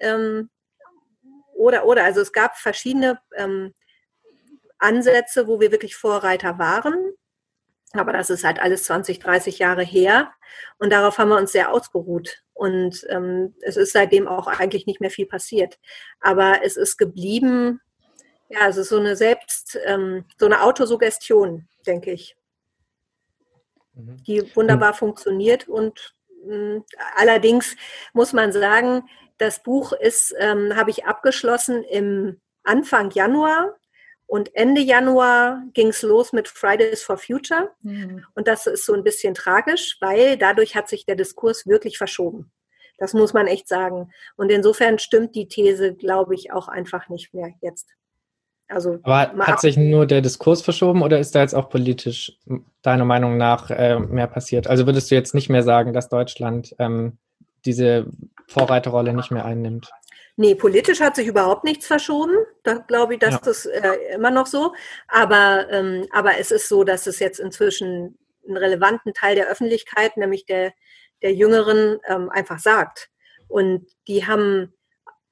Ähm, oder, oder, also es gab verschiedene Ansätze, wo wir wirklich Vorreiter waren. Aber das ist halt alles 20, 30 Jahre her. Und darauf haben wir uns sehr ausgeruht. Und ähm, es ist seitdem auch eigentlich nicht mehr viel passiert. Aber es ist geblieben, ja, es ist so eine Selbst, ähm, so eine Autosuggestion, denke ich, mhm. die wunderbar mhm. funktioniert. Und mh, hm, allerdings muss man sagen, das Buch ist, ähm, habe ich abgeschlossen im Anfang Januar und Ende Januar ging es los mit Fridays for Future. Mhm. Und das ist so ein bisschen tragisch, weil dadurch hat sich der Diskurs wirklich verschoben. Das muss man echt sagen. Und insofern stimmt die These, glaube ich, auch einfach nicht mehr jetzt. Also, Aber hat sich nur der Diskurs verschoben oder ist da jetzt auch politisch deiner Meinung nach äh, mehr passiert? Also würdest du jetzt nicht mehr sagen, dass Deutschland ähm, diese Vorreiterrolle nicht mehr einnimmt? Nee, politisch hat sich überhaupt nichts verschoben. Da glaube ich, dass ja. das äh, immer noch so. Aber, ähm, aber es ist so, dass es jetzt inzwischen einen relevanten Teil der Öffentlichkeit, nämlich der, der Jüngeren, ähm, einfach sagt. Und die haben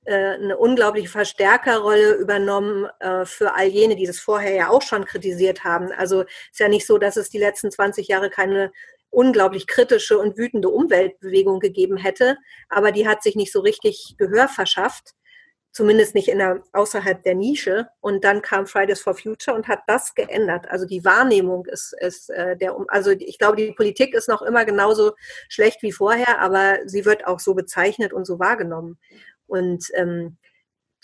äh, eine unglaubliche Verstärkerrolle übernommen äh, für all jene, die das vorher ja auch schon kritisiert haben. Also ist ja nicht so, dass es die letzten 20 Jahre keine unglaublich kritische und wütende Umweltbewegung gegeben hätte, aber die hat sich nicht so richtig Gehör verschafft, zumindest nicht in der, außerhalb der Nische. Und dann kam Fridays for Future und hat das geändert. Also die Wahrnehmung ist, ist äh, der, also ich glaube, die Politik ist noch immer genauso schlecht wie vorher, aber sie wird auch so bezeichnet und so wahrgenommen. Und ähm,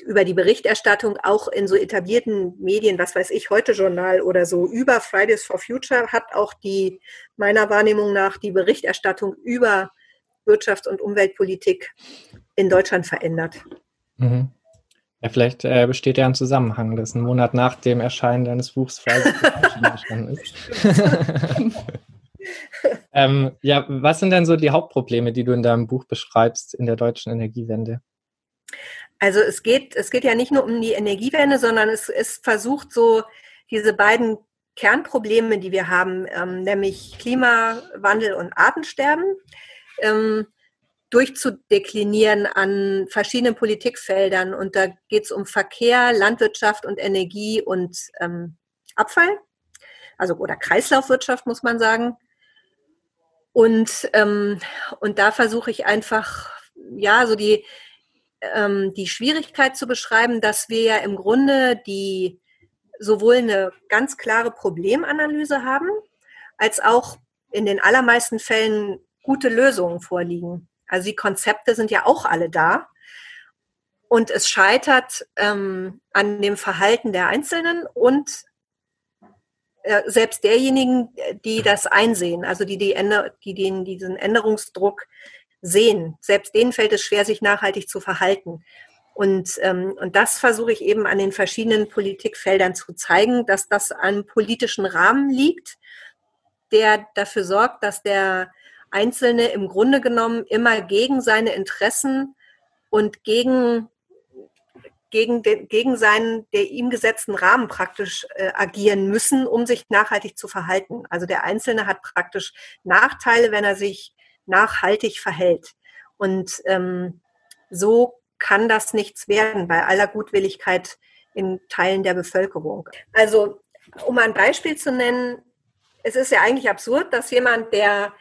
über die Berichterstattung auch in so etablierten Medien, was weiß ich, heute Journal oder so, über Fridays for Future hat auch die, meiner Wahrnehmung nach, die Berichterstattung über Wirtschafts- und Umweltpolitik in Deutschland verändert. Mhm. Ja, vielleicht äh, besteht ja ein Zusammenhang, dass ein Monat nach dem Erscheinen deines Buchs Fridays for Future entstanden ist. ähm, ja, was sind denn so die Hauptprobleme, die du in deinem Buch beschreibst in der deutschen Energiewende? Also es geht, es geht ja nicht nur um die Energiewende, sondern es, es versucht so diese beiden Kernprobleme, die wir haben, ähm, nämlich Klimawandel und Artensterben, ähm, durchzudeklinieren an verschiedenen Politikfeldern. Und da geht es um Verkehr, Landwirtschaft und Energie und ähm, Abfall, also oder Kreislaufwirtschaft muss man sagen. Und, ähm, und da versuche ich einfach, ja, so die, ähm, die Schwierigkeit zu beschreiben, dass wir ja im Grunde die sowohl eine ganz klare Problemanalyse haben, als auch in den allermeisten Fällen gute Lösungen vorliegen. Also die Konzepte sind ja auch alle da. Und es scheitert ähm, an dem Verhalten der Einzelnen und äh, selbst derjenigen, die das einsehen, also die, die, Änder die den, diesen Änderungsdruck sehen. Selbst denen fällt es schwer, sich nachhaltig zu verhalten. Und, ähm, und das versuche ich eben an den verschiedenen Politikfeldern zu zeigen, dass das an politischen Rahmen liegt, der dafür sorgt, dass der Einzelne im Grunde genommen immer gegen seine Interessen und gegen, gegen, den, gegen seinen der ihm gesetzten Rahmen praktisch äh, agieren müssen, um sich nachhaltig zu verhalten. Also der Einzelne hat praktisch Nachteile, wenn er sich nachhaltig verhält. Und ähm, so kann das nichts werden bei aller Gutwilligkeit in Teilen der Bevölkerung. Also um ein Beispiel zu nennen, es ist ja eigentlich absurd, dass jemand, der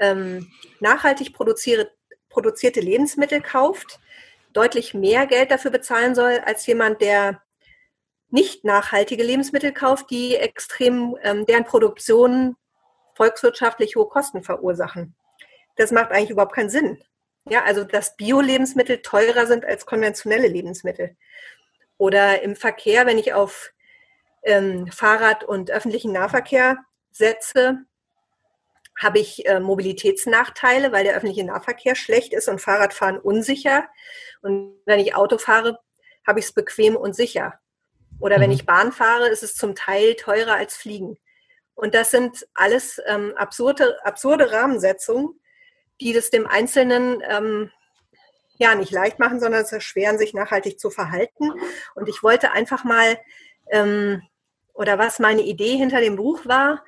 ähm, nachhaltig produzierte, produzierte Lebensmittel kauft, deutlich mehr Geld dafür bezahlen soll als jemand, der nicht nachhaltige Lebensmittel kauft, die extrem, ähm, deren Produktion volkswirtschaftlich hohe Kosten verursachen. Das macht eigentlich überhaupt keinen Sinn. Ja, also dass Bio-Lebensmittel teurer sind als konventionelle Lebensmittel. Oder im Verkehr, wenn ich auf ähm, Fahrrad und öffentlichen Nahverkehr setze, habe ich äh, Mobilitätsnachteile, weil der öffentliche Nahverkehr schlecht ist und Fahrradfahren unsicher. Und wenn ich Auto fahre, habe ich es bequem und sicher. Oder mhm. wenn ich Bahn fahre, ist es zum Teil teurer als Fliegen. Und das sind alles ähm, absurde, absurde Rahmensetzungen, die das dem Einzelnen ähm, ja nicht leicht machen, sondern es erschweren, sich nachhaltig zu verhalten. Und ich wollte einfach mal, ähm, oder was meine Idee hinter dem Buch war,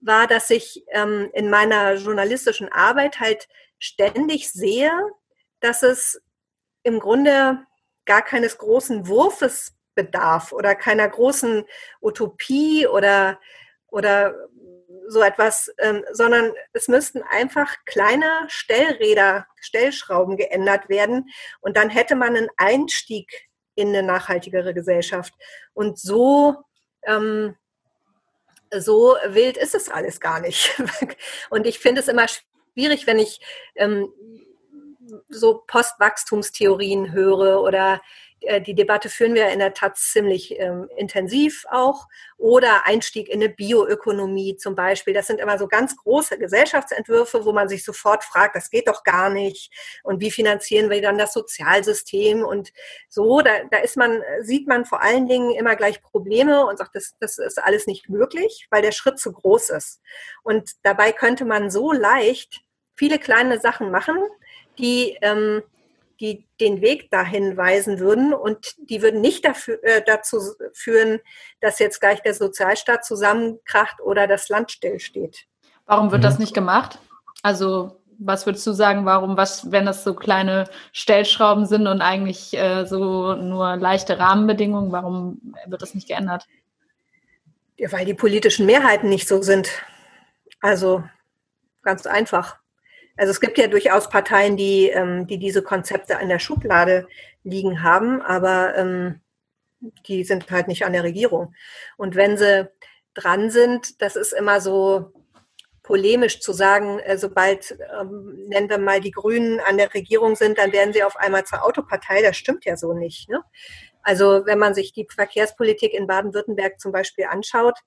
war, dass ich ähm, in meiner journalistischen Arbeit halt ständig sehe, dass es im Grunde gar keines großen Wurfes bedarf oder keiner großen Utopie oder, oder so etwas, ähm, sondern es müssten einfach kleine Stellräder, Stellschrauben geändert werden und dann hätte man einen Einstieg in eine nachhaltigere Gesellschaft. Und so ähm, so wild ist es alles gar nicht. Und ich finde es immer schwierig, wenn ich ähm, so Postwachstumstheorien höre oder die Debatte führen wir in der Tat ziemlich ähm, intensiv auch. Oder Einstieg in eine Bioökonomie zum Beispiel. Das sind immer so ganz große Gesellschaftsentwürfe, wo man sich sofort fragt, das geht doch gar nicht. Und wie finanzieren wir dann das Sozialsystem? Und so, da, da ist man, sieht man vor allen Dingen immer gleich Probleme und sagt, das, das ist alles nicht möglich, weil der Schritt zu groß ist. Und dabei könnte man so leicht viele kleine Sachen machen, die ähm, die den Weg dahin weisen würden und die würden nicht dafür, äh, dazu führen, dass jetzt gleich der Sozialstaat zusammenkracht oder das Land stillsteht. Warum wird mhm. das nicht gemacht? Also was würdest du sagen, warum, was, wenn das so kleine Stellschrauben sind und eigentlich äh, so nur leichte Rahmenbedingungen, warum wird das nicht geändert? Ja, weil die politischen Mehrheiten nicht so sind. Also ganz einfach. Also es gibt ja durchaus Parteien, die, ähm, die diese Konzepte in der Schublade liegen haben, aber ähm, die sind halt nicht an der Regierung. Und wenn sie dran sind, das ist immer so polemisch zu sagen, äh, sobald, ähm, nennen wir mal, die Grünen an der Regierung sind, dann werden sie auf einmal zur Autopartei. Das stimmt ja so nicht. Ne? Also wenn man sich die Verkehrspolitik in Baden-Württemberg zum Beispiel anschaut,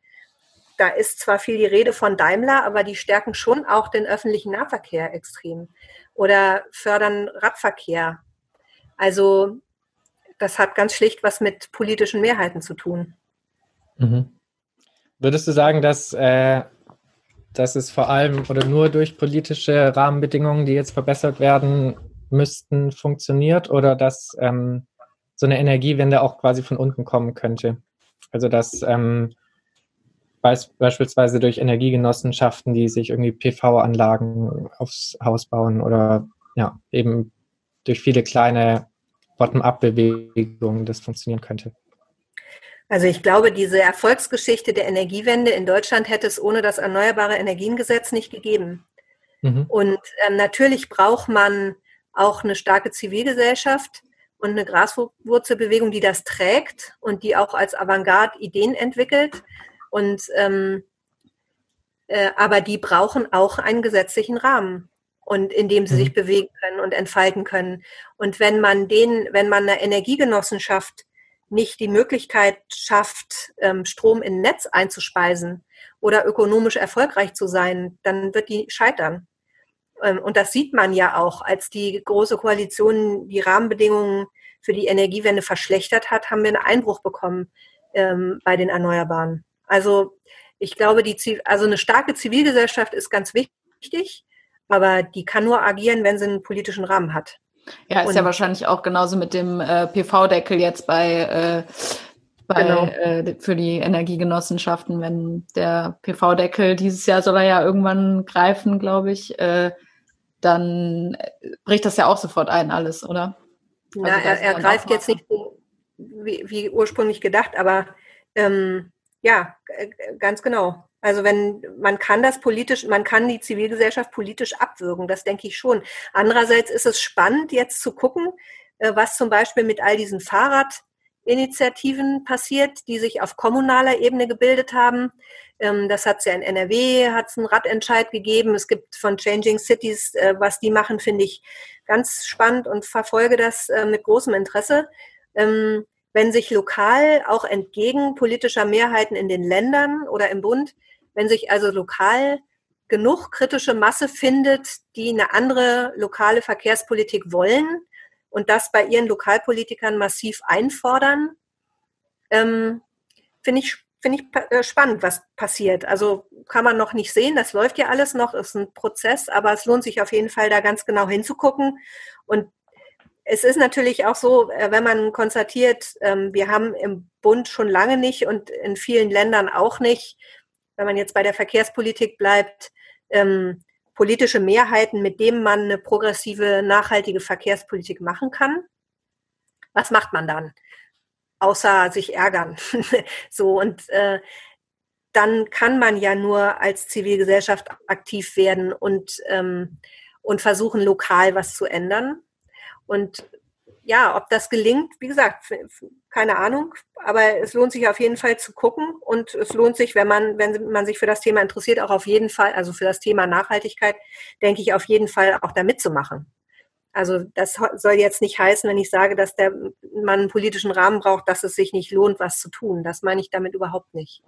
da ist zwar viel die Rede von Daimler, aber die stärken schon auch den öffentlichen Nahverkehr extrem oder fördern Radverkehr. Also das hat ganz schlicht was mit politischen Mehrheiten zu tun. Mhm. Würdest du sagen, dass, äh, dass es vor allem oder nur durch politische Rahmenbedingungen, die jetzt verbessert werden müssten, funktioniert oder dass ähm, so eine Energiewende auch quasi von unten kommen könnte? Also dass ähm, beispielsweise durch Energiegenossenschaften, die sich irgendwie PV-Anlagen aufs Haus bauen oder ja, eben durch viele kleine Bottom-up-Bewegungen das funktionieren könnte. Also ich glaube, diese Erfolgsgeschichte der Energiewende in Deutschland hätte es ohne das Erneuerbare Energiengesetz nicht gegeben. Mhm. Und ähm, natürlich braucht man auch eine starke Zivilgesellschaft und eine Graswurzelbewegung, die das trägt und die auch als Avantgarde Ideen entwickelt. Und ähm, äh, aber die brauchen auch einen gesetzlichen Rahmen und in dem sie mhm. sich bewegen können und entfalten können. Und wenn man den, wenn man einer Energiegenossenschaft nicht die Möglichkeit schafft, ähm, Strom in Netz einzuspeisen oder ökonomisch erfolgreich zu sein, dann wird die scheitern. Ähm, und das sieht man ja auch, als die Große Koalition die Rahmenbedingungen für die Energiewende verschlechtert hat, haben wir einen Einbruch bekommen ähm, bei den Erneuerbaren. Also ich glaube, die, also eine starke Zivilgesellschaft ist ganz wichtig, aber die kann nur agieren, wenn sie einen politischen Rahmen hat. Ja, ist und, ja wahrscheinlich auch genauso mit dem äh, PV-Deckel jetzt bei, äh, bei genau. äh, für die Energiegenossenschaften, wenn der PV-Deckel dieses Jahr soll er ja irgendwann greifen, glaube ich, äh, dann bricht das ja auch sofort ein alles, oder? Ja, also er, er greift jetzt nicht so wie, wie ursprünglich gedacht, aber ähm, ja, ganz genau. Also wenn man kann das politisch, man kann die Zivilgesellschaft politisch abwürgen, das denke ich schon. Andererseits ist es spannend, jetzt zu gucken, äh, was zum Beispiel mit all diesen Fahrradinitiativen passiert, die sich auf kommunaler Ebene gebildet haben. Ähm, das hat es ja in NRW, hat es einen Radentscheid gegeben. Es gibt von Changing Cities, äh, was die machen, finde ich ganz spannend und verfolge das äh, mit großem Interesse. Ähm, wenn sich lokal auch entgegen politischer Mehrheiten in den Ländern oder im Bund wenn sich also lokal genug kritische Masse findet, die eine andere lokale Verkehrspolitik wollen und das bei ihren Lokalpolitikern massiv einfordern, ähm, finde ich, finde ich äh, spannend, was passiert. Also kann man noch nicht sehen, das läuft ja alles noch, ist ein Prozess, aber es lohnt sich auf jeden Fall, da ganz genau hinzugucken. Und es ist natürlich auch so, äh, wenn man konstatiert, ähm, wir haben im Bund schon lange nicht und in vielen Ländern auch nicht wenn man jetzt bei der Verkehrspolitik bleibt, ähm, politische Mehrheiten, mit denen man eine progressive, nachhaltige Verkehrspolitik machen kann. Was macht man dann? Außer sich ärgern. so und äh, dann kann man ja nur als Zivilgesellschaft aktiv werden und, ähm, und versuchen, lokal was zu ändern. Und ja, ob das gelingt, wie gesagt, keine Ahnung, aber es lohnt sich auf jeden Fall zu gucken und es lohnt sich, wenn man, wenn man sich für das Thema interessiert, auch auf jeden Fall, also für das Thema Nachhaltigkeit, denke ich auf jeden Fall auch da mitzumachen. Also das soll jetzt nicht heißen, wenn ich sage, dass der man einen politischen Rahmen braucht, dass es sich nicht lohnt, was zu tun. Das meine ich damit überhaupt nicht.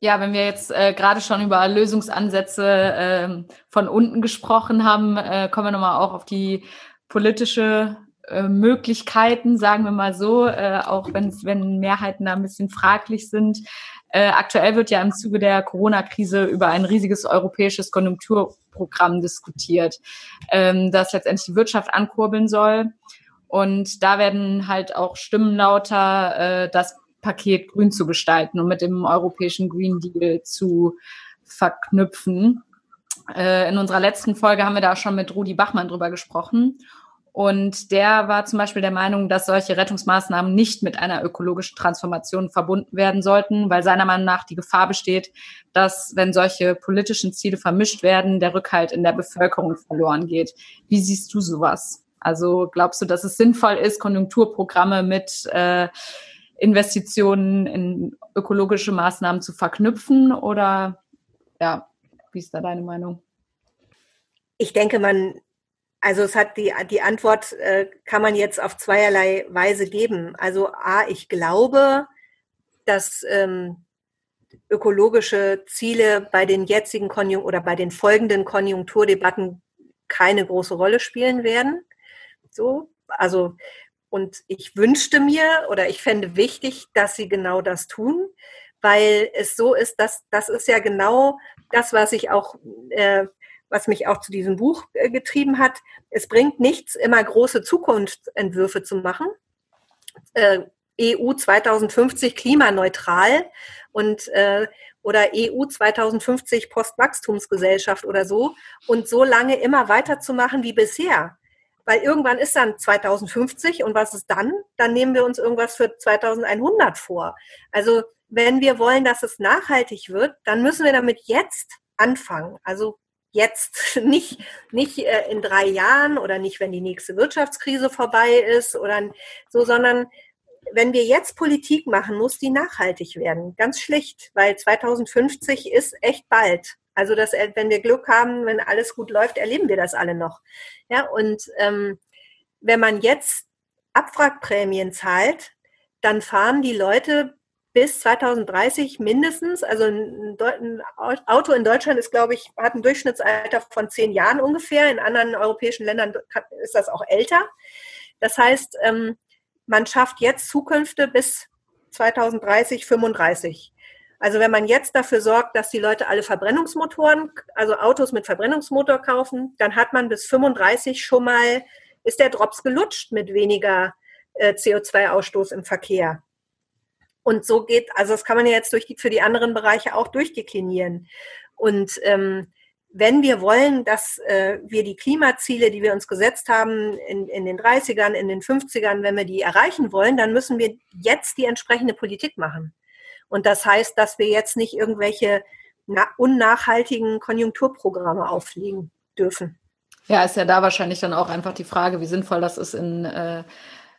Ja, wenn wir jetzt äh, gerade schon über Lösungsansätze äh, von unten gesprochen haben, äh, kommen wir nochmal auch auf die politische äh, Möglichkeiten, sagen wir mal so, äh, auch wenn, wenn Mehrheiten da ein bisschen fraglich sind. Äh, aktuell wird ja im Zuge der Corona-Krise über ein riesiges europäisches Konjunkturprogramm diskutiert, ähm, das letztendlich die Wirtschaft ankurbeln soll. Und da werden halt auch Stimmen lauter, äh, das Paket grün zu gestalten und mit dem europäischen Green Deal zu verknüpfen. Äh, in unserer letzten Folge haben wir da schon mit Rudi Bachmann drüber gesprochen. Und der war zum Beispiel der Meinung, dass solche Rettungsmaßnahmen nicht mit einer ökologischen Transformation verbunden werden sollten, weil seiner Meinung nach die Gefahr besteht, dass, wenn solche politischen Ziele vermischt werden, der Rückhalt in der Bevölkerung verloren geht. Wie siehst du sowas? Also glaubst du, dass es sinnvoll ist, Konjunkturprogramme mit äh, Investitionen in ökologische Maßnahmen zu verknüpfen? Oder ja, wie ist da deine Meinung? Ich denke, man also es hat die, die Antwort äh, kann man jetzt auf zweierlei Weise geben. Also A, ich glaube, dass ähm, ökologische Ziele bei den jetzigen Konjun oder bei den folgenden Konjunkturdebatten keine große Rolle spielen werden. So, also und ich wünschte mir oder ich fände wichtig, dass sie genau das tun, weil es so ist, dass das ist ja genau das, was ich auch äh, was mich auch zu diesem Buch äh, getrieben hat. Es bringt nichts, immer große Zukunftsentwürfe zu machen. Äh, EU 2050 klimaneutral und äh, oder EU 2050 Postwachstumsgesellschaft oder so und so lange immer weiterzumachen wie bisher. Weil irgendwann ist dann 2050 und was ist dann? Dann nehmen wir uns irgendwas für 2100 vor. Also wenn wir wollen, dass es nachhaltig wird, dann müssen wir damit jetzt anfangen. Also jetzt, nicht, nicht äh, in drei Jahren oder nicht, wenn die nächste Wirtschaftskrise vorbei ist oder so, sondern wenn wir jetzt Politik machen, muss die nachhaltig werden. Ganz schlicht, weil 2050 ist echt bald. Also, dass, äh, wenn wir Glück haben, wenn alles gut läuft, erleben wir das alle noch. Ja, und ähm, wenn man jetzt Abwrackprämien zahlt, dann fahren die Leute bis 2030 mindestens. Also ein, ein, Auto in Deutschland ist, glaube ich, hat ein Durchschnittsalter von zehn Jahren ungefähr. In anderen europäischen Ländern ist das auch älter. Das heißt, ähm, man schafft jetzt Zukünfte bis 2030, 35. Also wenn man jetzt dafür sorgt, dass die Leute alle Verbrennungsmotoren, also Autos mit Verbrennungsmotor kaufen, dann hat man bis 35 schon mal, ist der Drops gelutscht mit weniger äh, CO2-Ausstoß im Verkehr. Und so geht, also das kann man ja jetzt durch die, für die anderen Bereiche auch durchdeklinieren. Und ähm, wenn wir wollen, dass äh, wir die Klimaziele, die wir uns gesetzt haben in, in den 30ern, in den 50ern, wenn wir die erreichen wollen, dann müssen wir jetzt die entsprechende Politik machen. Und das heißt, dass wir jetzt nicht irgendwelche unnachhaltigen Konjunkturprogramme auflegen dürfen. Ja, ist ja da wahrscheinlich dann auch einfach die Frage, wie sinnvoll das ist, in äh,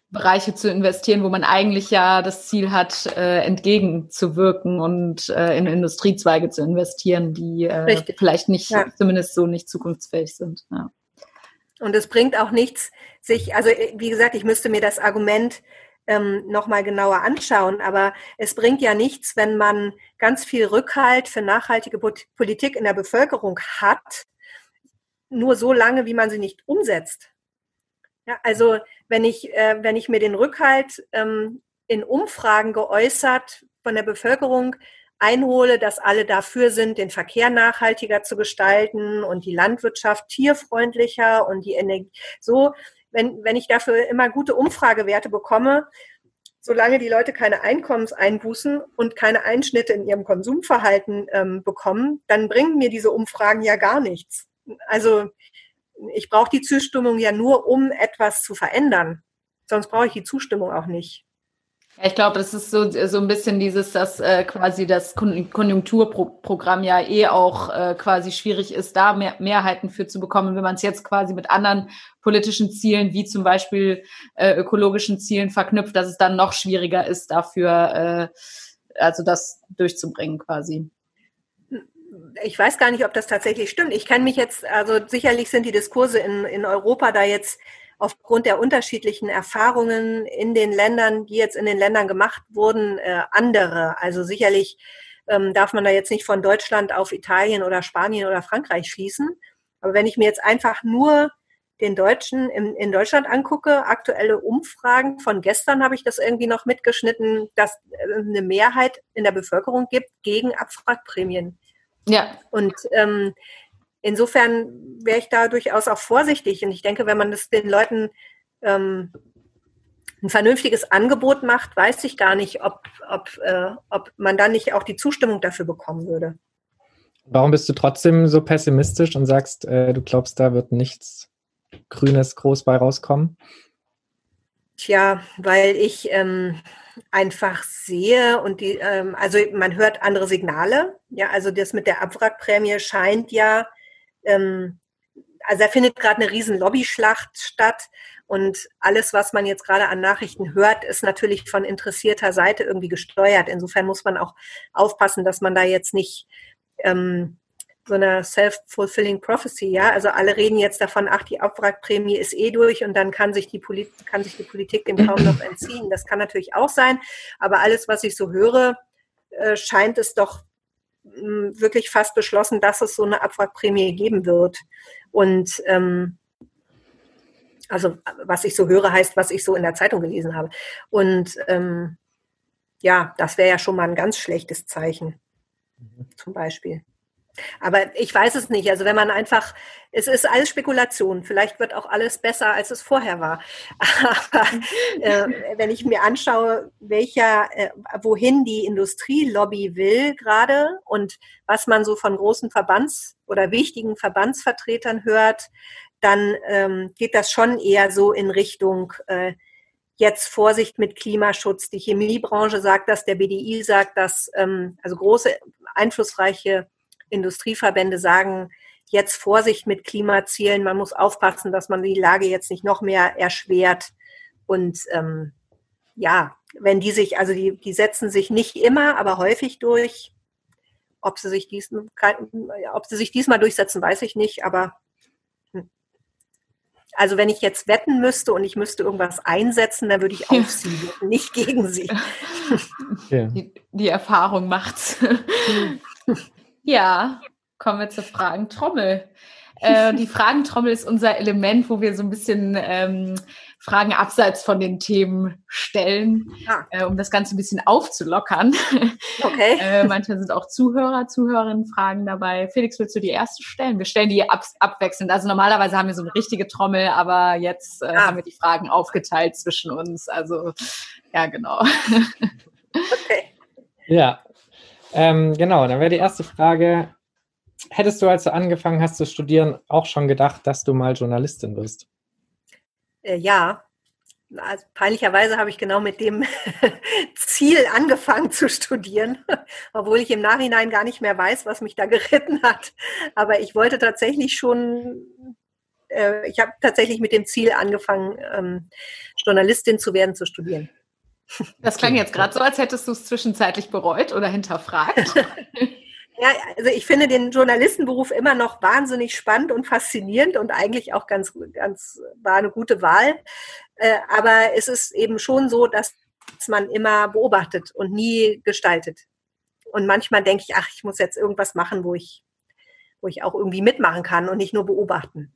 Bereiche zu investieren, wo man eigentlich ja das Ziel hat, äh, entgegenzuwirken und äh, in Industriezweige zu investieren, die äh, vielleicht nicht, ja. zumindest so nicht zukunftsfähig sind. Ja. Und es bringt auch nichts, sich, also äh, wie gesagt, ich müsste mir das Argument ähm, nochmal genauer anschauen. Aber es bringt ja nichts, wenn man ganz viel Rückhalt für nachhaltige Politik in der Bevölkerung hat, nur so lange, wie man sie nicht umsetzt. Ja, also wenn ich, äh, wenn ich mir den Rückhalt ähm, in Umfragen geäußert von der Bevölkerung einhole, dass alle dafür sind, den Verkehr nachhaltiger zu gestalten und die Landwirtschaft tierfreundlicher und die Energie so, wenn, wenn ich dafür immer gute Umfragewerte bekomme, solange die Leute keine Einkommenseinbußen und keine Einschnitte in ihrem Konsumverhalten ähm, bekommen, dann bringen mir diese Umfragen ja gar nichts. Also ich brauche die Zustimmung ja nur, um etwas zu verändern. Sonst brauche ich die Zustimmung auch nicht. Ich glaube, das ist so, so ein bisschen dieses, dass äh, quasi das Konjunkturprogramm ja eh auch äh, quasi schwierig ist, da mehr, Mehrheiten für zu bekommen. Wenn man es jetzt quasi mit anderen politischen Zielen, wie zum Beispiel äh, ökologischen Zielen verknüpft, dass es dann noch schwieriger ist, dafür äh, also das durchzubringen quasi ich weiß gar nicht, ob das tatsächlich stimmt. Ich kann mich jetzt, also sicherlich sind die Diskurse in, in Europa da jetzt aufgrund der unterschiedlichen Erfahrungen in den Ländern, die jetzt in den Ländern gemacht wurden, äh, andere. Also sicherlich ähm, darf man da jetzt nicht von Deutschland auf Italien oder Spanien oder Frankreich schließen. Aber wenn ich mir jetzt einfach nur den Deutschen in, in Deutschland angucke, aktuelle Umfragen von gestern habe ich das irgendwie noch mitgeschnitten, dass äh, eine Mehrheit in der Bevölkerung gibt gegen Abwrackprämien. Ja. Und ähm, insofern wäre ich da durchaus auch vorsichtig. Und ich denke, wenn man das den Leuten ähm, ein vernünftiges Angebot macht, weiß ich gar nicht, ob, ob, äh, ob man dann nicht auch die Zustimmung dafür bekommen würde. Warum bist du trotzdem so pessimistisch und sagst, äh, du glaubst, da wird nichts Grünes groß bei rauskommen? Tja, weil ich ähm, einfach sehe und die, ähm, also man hört andere Signale. Ja, also das mit der Abwrackprämie scheint ja, ähm, also da findet gerade eine riesen Lobbyschlacht statt und alles, was man jetzt gerade an Nachrichten hört, ist natürlich von interessierter Seite irgendwie gesteuert. Insofern muss man auch aufpassen, dass man da jetzt nicht ähm, so eine self-fulfilling prophecy, ja. Also alle reden jetzt davon, ach, die Abwrackprämie ist eh durch und dann kann sich die, Polit kann sich die Politik dem kaum noch entziehen. Das kann natürlich auch sein, aber alles, was ich so höre, äh, scheint es doch mh, hm, wirklich fast beschlossen, dass es so eine Abwrackprämie geben wird. Und ähm, also was ich so höre, heißt, was ich so in der Zeitung gelesen habe. Und ähm, ja, das wäre ja schon mal ein ganz schlechtes Zeichen, mhm. zum Beispiel. Aber ich weiß es nicht. Also wenn man einfach, es ist alles Spekulation. Vielleicht wird auch alles besser, als es vorher war. Aber äh, wenn ich mir anschaue, welcher, äh, wohin die Industrielobby will gerade und was man so von großen Verbands- oder wichtigen Verbandsvertretern hört, dann ähm, geht das schon eher so in Richtung äh, jetzt Vorsicht mit Klimaschutz. Die Chemiebranche sagt das, der BDI sagt das, ähm, also große einflussreiche Industrieverbände sagen, jetzt Vorsicht mit Klimazielen. Man muss aufpassen, dass man die Lage jetzt nicht noch mehr erschwert. Und ähm, ja, wenn die sich, also die, die setzen sich nicht immer, aber häufig durch. Ob sie sich dies, ob sie sich diesmal durchsetzen, weiß ich nicht, aber hm. also wenn ich jetzt wetten müsste und ich müsste irgendwas einsetzen, dann würde ich auf sie wetten, nicht gegen sie. Okay. Die, die Erfahrung macht's. Ja, kommen wir zur Fragentrommel. Äh, die Fragentrommel ist unser Element, wo wir so ein bisschen ähm, Fragen abseits von den Themen stellen, ah. äh, um das Ganze ein bisschen aufzulockern. Okay. äh, manchmal sind auch Zuhörer, Zuhörerinnen Fragen dabei. Felix, willst du die erste stellen? Wir stellen die ab abwechselnd. Also normalerweise haben wir so eine richtige Trommel, aber jetzt äh, ah. haben wir die Fragen aufgeteilt zwischen uns. Also ja, genau. okay. Ja, ähm, genau. Dann wäre die erste Frage, hättest du, als du angefangen hast zu studieren, auch schon gedacht, dass du mal Journalistin wirst? Äh, ja. Also, peinlicherweise habe ich genau mit dem Ziel angefangen zu studieren, obwohl ich im Nachhinein gar nicht mehr weiß, was mich da geritten hat. Aber ich wollte tatsächlich schon, äh, ich habe tatsächlich mit dem Ziel angefangen, ähm, Journalistin zu werden, zu studieren. Das klang jetzt gerade so, als hättest du es zwischenzeitlich bereut oder hinterfragt. Ja, also ich finde den Journalistenberuf immer noch wahnsinnig spannend und faszinierend und eigentlich auch ganz, ganz war eine gute Wahl. Äh, aber es ist eben schon so, dass man immer beobachtet und nie gestaltet. Und manchmal denke ich, ach, ich muss jetzt irgendwas machen, wo ich, wo ich auch irgendwie mitmachen kann und nicht nur beobachten.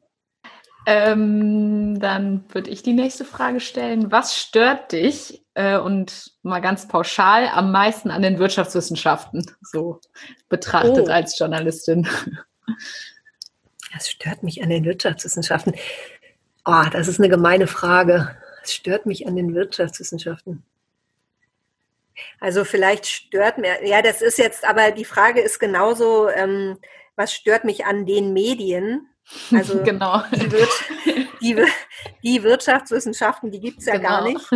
Ähm, dann würde ich die nächste Frage stellen. Was stört dich äh, und mal ganz pauschal am meisten an den Wirtschaftswissenschaften, so betrachtet oh. als Journalistin? Das stört mich an den Wirtschaftswissenschaften. Oh, das ist eine gemeine Frage. Was stört mich an den Wirtschaftswissenschaften? Also vielleicht stört mir, ja, das ist jetzt, aber die Frage ist genauso, ähm, was stört mich an den Medien? Also genau. die, Wir die, die, Wirtschaftswissenschaften, die gibt es ja genau. gar nicht.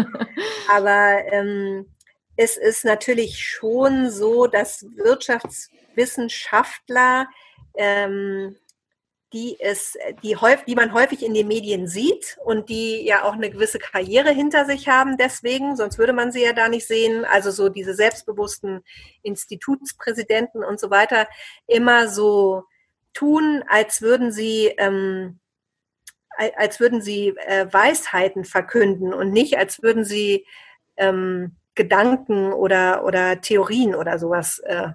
Aber ähm, es ist natürlich schon so, dass Wirtschaftswissenschaftler, ähm, die, es, die, häufig, die man häufig in den Medien sieht und die ja auch eine gewisse Karriere hinter sich haben deswegen, sonst würde man sie ja da nicht sehen. Also so diese selbstbewussten Institutspräsidenten und so weiter, immer so tun, als würden sie, ähm, als würden sie äh, Weisheiten verkünden und nicht, als würden sie ähm, Gedanken oder, oder Theorien oder sowas äh,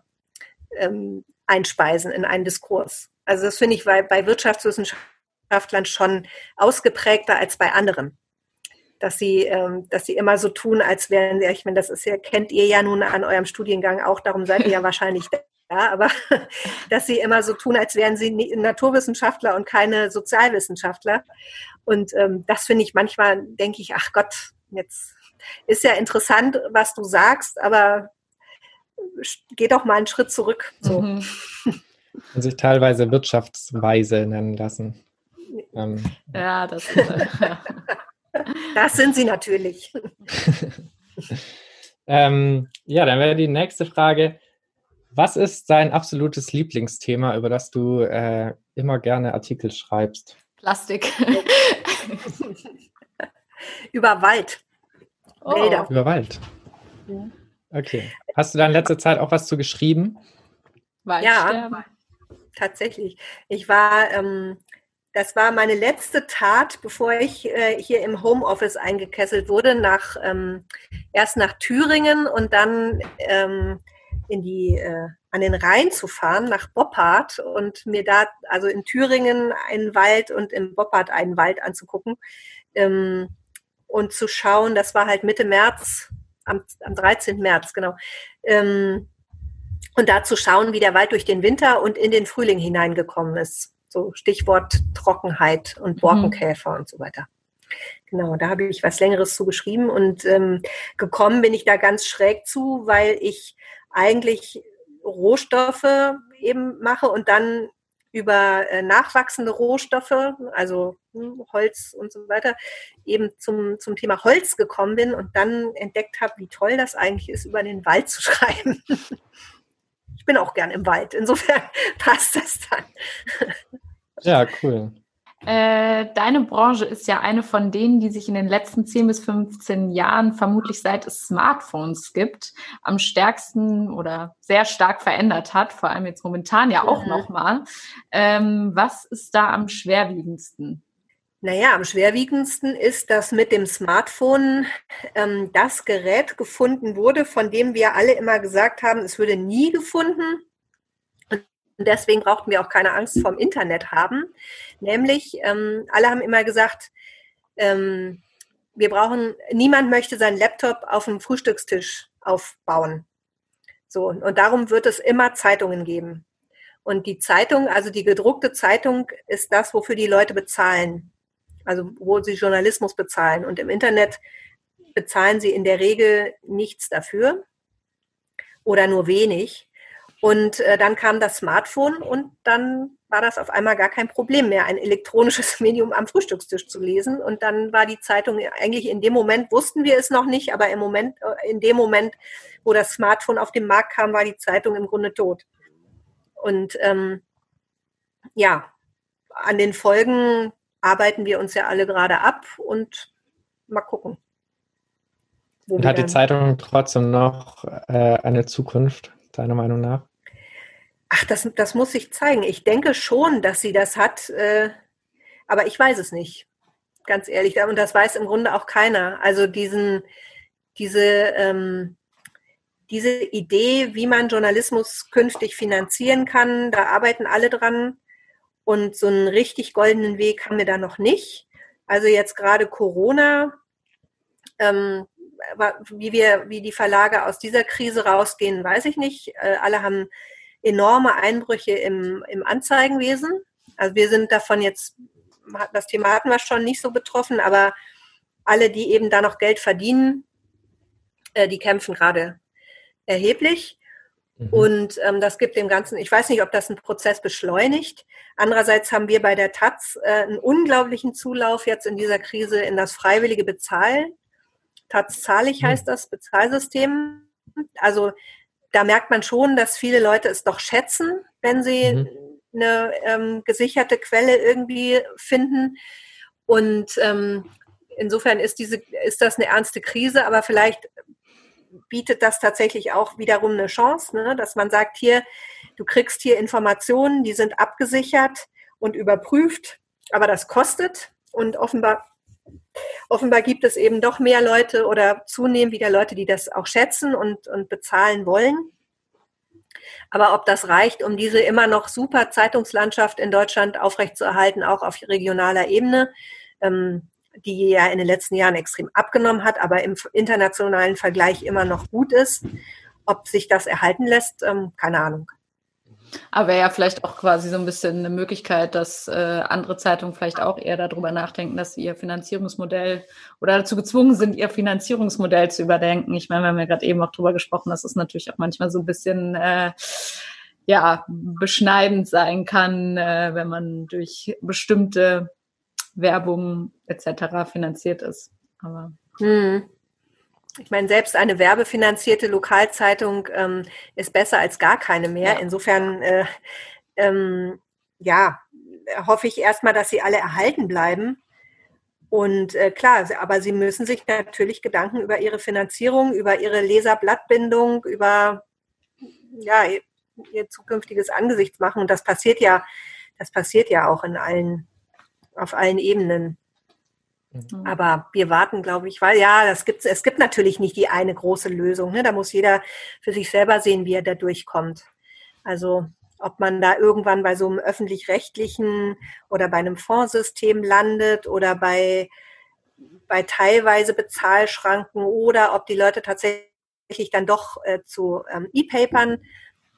ähm, einspeisen in einen Diskurs. Also das finde ich bei, bei Wirtschaftswissenschaftlern schon ausgeprägter als bei anderen. Dass sie, ähm, dass sie immer so tun, als wären sie, ich meine, das ist ja, kennt ihr ja nun an eurem Studiengang auch, darum seid ihr ja wahrscheinlich ja, aber dass sie immer so tun, als wären sie Naturwissenschaftler und keine Sozialwissenschaftler. Und ähm, das finde ich manchmal, denke ich, ach Gott, jetzt ist ja interessant, was du sagst, aber geh doch mal einen Schritt zurück. So. Mhm. Und sich teilweise Wirtschaftsweise nennen lassen. Ähm. Ja, das, das sind sie natürlich. ähm, ja, dann wäre die nächste Frage. Was ist dein absolutes Lieblingsthema, über das du äh, immer gerne Artikel schreibst? Plastik. über Wald. Oh. Wälder. Über Wald. Okay. Hast du da in letzter Zeit auch was zu geschrieben? Ja, tatsächlich. Ich war, ähm, das war meine letzte Tat, bevor ich äh, hier im Homeoffice eingekesselt wurde, nach, ähm, erst nach Thüringen und dann ähm, in die, äh, an den Rhein zu fahren, nach Boppard und mir da, also in Thüringen einen Wald und in Boppard einen Wald anzugucken ähm, und zu schauen, das war halt Mitte März, am, am 13. März, genau. Ähm, und da zu schauen, wie der Wald durch den Winter und in den Frühling hineingekommen ist. So Stichwort Trockenheit und mhm. Borkenkäfer mhm. und so weiter. Genau, da habe ich was Längeres zu geschrieben und ähm, gekommen bin ich da ganz schräg zu, weil ich eigentlich Rohstoffe eben mache und dann über äh, nachwachsende Rohstoffe, also hm, Holz und so weiter, eben zum, zum Thema Holz gekommen bin und dann entdeckt habe, wie toll das eigentlich ist, über den Wald zu schreiben. ich bin auch gern im Wald, insofern passt das dann. Ja, cool. Äh, deine Branche ist ja eine von denen, die sich in den letzten 10 bis 15 Jahren, vermutlich seit es Smartphones gibt, am stärksten oder sehr stark verändert hat, vor allem jetzt momentan ja auch mhm. nochmal. Ähm, was ist da am schwerwiegendsten? Naja, am schwerwiegendsten ist, dass mit dem Smartphone ähm, das Gerät gefunden wurde, von dem wir alle immer gesagt haben, es würde nie gefunden. Und deswegen brauchten wir auch keine Angst vom Internet haben. Nämlich, ähm, alle haben immer gesagt, ähm, wir brauchen, niemand möchte seinen Laptop auf dem Frühstückstisch aufbauen. So, und darum wird es immer Zeitungen geben. Und die Zeitung, also die gedruckte Zeitung, ist das, wofür die Leute bezahlen. Also wo sie Journalismus bezahlen. Und im Internet bezahlen sie in der Regel nichts dafür oder nur wenig. Und äh, dann kam das Smartphone und dann war das auf einmal gar kein Problem mehr, ein elektronisches Medium am Frühstückstisch zu lesen. Und dann war die Zeitung eigentlich in dem Moment, wussten wir es noch nicht, aber im Moment, äh, in dem Moment, wo das Smartphone auf den Markt kam, war die Zeitung im Grunde tot. Und ähm, ja, an den Folgen arbeiten wir uns ja alle gerade ab und mal gucken. Und hat die Zeitung trotzdem noch äh, eine Zukunft, deiner Meinung nach? Ach, das, das muss sich zeigen. Ich denke schon, dass sie das hat, äh, aber ich weiß es nicht. Ganz ehrlich. Und das weiß im Grunde auch keiner. Also diesen, diese, ähm, diese Idee, wie man Journalismus künftig finanzieren kann, da arbeiten alle dran. Und so einen richtig goldenen Weg haben wir da noch nicht. Also jetzt gerade Corona, ähm, wie wir, wie die Verlage aus dieser Krise rausgehen, weiß ich nicht. Äh, alle haben enorme Einbrüche im, im Anzeigenwesen. Also wir sind davon jetzt, das Thema hatten wir schon nicht so betroffen, aber alle, die eben da noch Geld verdienen, äh, die kämpfen gerade erheblich. Mhm. Und ähm, das gibt dem Ganzen, ich weiß nicht, ob das einen Prozess beschleunigt. Andererseits haben wir bei der Taz äh, einen unglaublichen Zulauf jetzt in dieser Krise in das freiwillige Bezahlen. Taz zahlig mhm. heißt das Bezahlsystem. Also da merkt man schon, dass viele Leute es doch schätzen, wenn sie mhm. eine ähm, gesicherte Quelle irgendwie finden. Und ähm, insofern ist diese, ist das eine ernste Krise, aber vielleicht bietet das tatsächlich auch wiederum eine Chance, ne? dass man sagt, hier, du kriegst hier Informationen, die sind abgesichert und überprüft, aber das kostet und offenbar offenbar gibt es eben doch mehr Leute oder zunehmend wieder Leute, die das auch schätzen und, und bezahlen wollen. Aber ob das reicht, um diese immer noch super Zeitungslandschaft in Deutschland aufrechtzuerhalten, auch auf regionaler Ebene, ähm, die ja in den letzten Jahren extrem abgenommen hat, aber im internationalen Vergleich immer noch gut ist, ob sich das erhalten lässt, ähm, keine Ahnung. Aber ja vielleicht auch quasi so ein bisschen eine Möglichkeit, dass äh, andere Zeitungen vielleicht auch eher darüber nachdenken, dass sie ihr Finanzierungsmodell oder dazu gezwungen sind, ihr Finanzierungsmodell zu überdenken. Ich meine, wir haben ja gerade eben auch drüber gesprochen, dass es natürlich auch manchmal so ein bisschen äh, ja, beschneidend sein kann, äh, wenn man durch bestimmte Werbung etc. finanziert ist. Aber hm. Ich meine, selbst eine werbefinanzierte Lokalzeitung ähm, ist besser als gar keine mehr. Ja. Insofern, äh, ähm, ja, hoffe ich erstmal, dass sie alle erhalten bleiben. Und äh, klar, aber sie müssen sich natürlich Gedanken über ihre Finanzierung, über ihre Leserblattbindung, über ja, ihr zukünftiges Angesicht machen. Und das passiert ja, das passiert ja auch in allen, auf allen Ebenen. Mhm. Aber wir warten, glaube ich, weil ja, das gibt's, es gibt natürlich nicht die eine große Lösung. Ne? Da muss jeder für sich selber sehen, wie er da durchkommt. Also ob man da irgendwann bei so einem öffentlich-rechtlichen oder bei einem Fondssystem landet oder bei, bei teilweise Bezahlschranken oder ob die Leute tatsächlich dann doch äh, zu ähm, E-Papern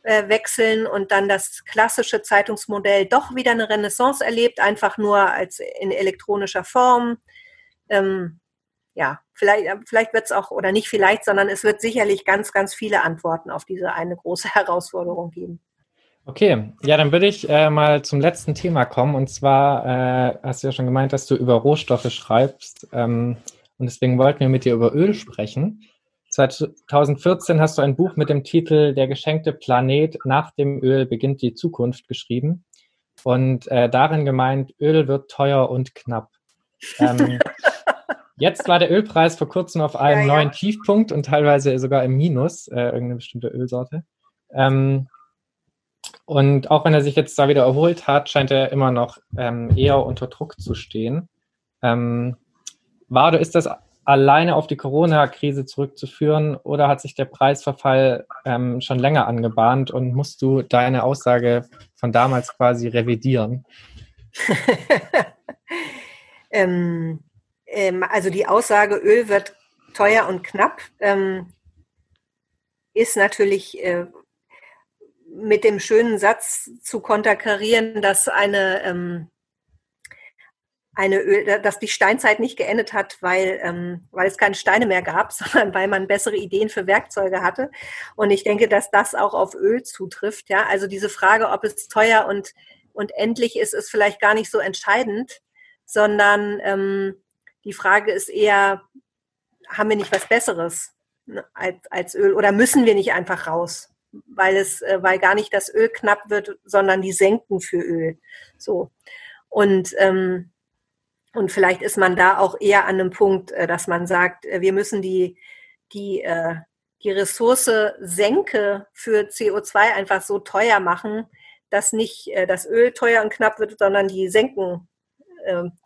äh, wechseln und dann das klassische Zeitungsmodell doch wieder eine Renaissance erlebt, einfach nur als in elektronischer Form ähm, ja, vielleicht, äh, vielleicht wird es auch, oder nicht vielleicht, sondern es wird sicherlich ganz, ganz viele Antworten auf diese eine große Herausforderung geben. Okay, ja, dann würde ich äh, mal zum letzten Thema kommen. Und zwar äh, hast du ja schon gemeint, dass du über Rohstoffe schreibst. Ähm, und deswegen wollten wir mit dir über Öl sprechen. 2014 hast du ein Buch mit dem Titel Der geschenkte Planet nach dem Öl beginnt die Zukunft geschrieben. Und äh, darin gemeint, Öl wird teuer und knapp. Ähm, jetzt war der Ölpreis vor kurzem auf einem ja, ja. neuen Tiefpunkt und teilweise sogar im Minus, äh, irgendeine bestimmte Ölsorte. Ähm, und auch wenn er sich jetzt da wieder erholt hat, scheint er immer noch ähm, eher unter Druck zu stehen. Ähm, Wado, ist das alleine auf die Corona-Krise zurückzuführen oder hat sich der Preisverfall ähm, schon länger angebahnt und musst du deine Aussage von damals quasi revidieren? ähm, ähm, also die Aussage, Öl wird teuer und knapp, ähm, ist natürlich äh, mit dem schönen Satz zu konterkarieren, dass eine, ähm, eine Öl, dass die Steinzeit nicht geendet hat, weil, ähm, weil es keine Steine mehr gab, sondern weil man bessere Ideen für Werkzeuge hatte. Und ich denke, dass das auch auf Öl zutrifft. Ja, also diese Frage, ob es teuer und, und endlich ist, ist vielleicht gar nicht so entscheidend, sondern ähm, die Frage ist eher, haben wir nicht was Besseres ne, als, als Öl oder müssen wir nicht einfach raus? weil es, äh, weil gar nicht das Öl knapp wird, sondern die Senken für Öl. So. Und, ähm, und vielleicht ist man da auch eher an einem Punkt, äh, dass man sagt, äh, wir müssen die, die, äh, die Ressource Senke für CO2 einfach so teuer machen, dass nicht das Öl teuer und knapp wird, sondern die Senken,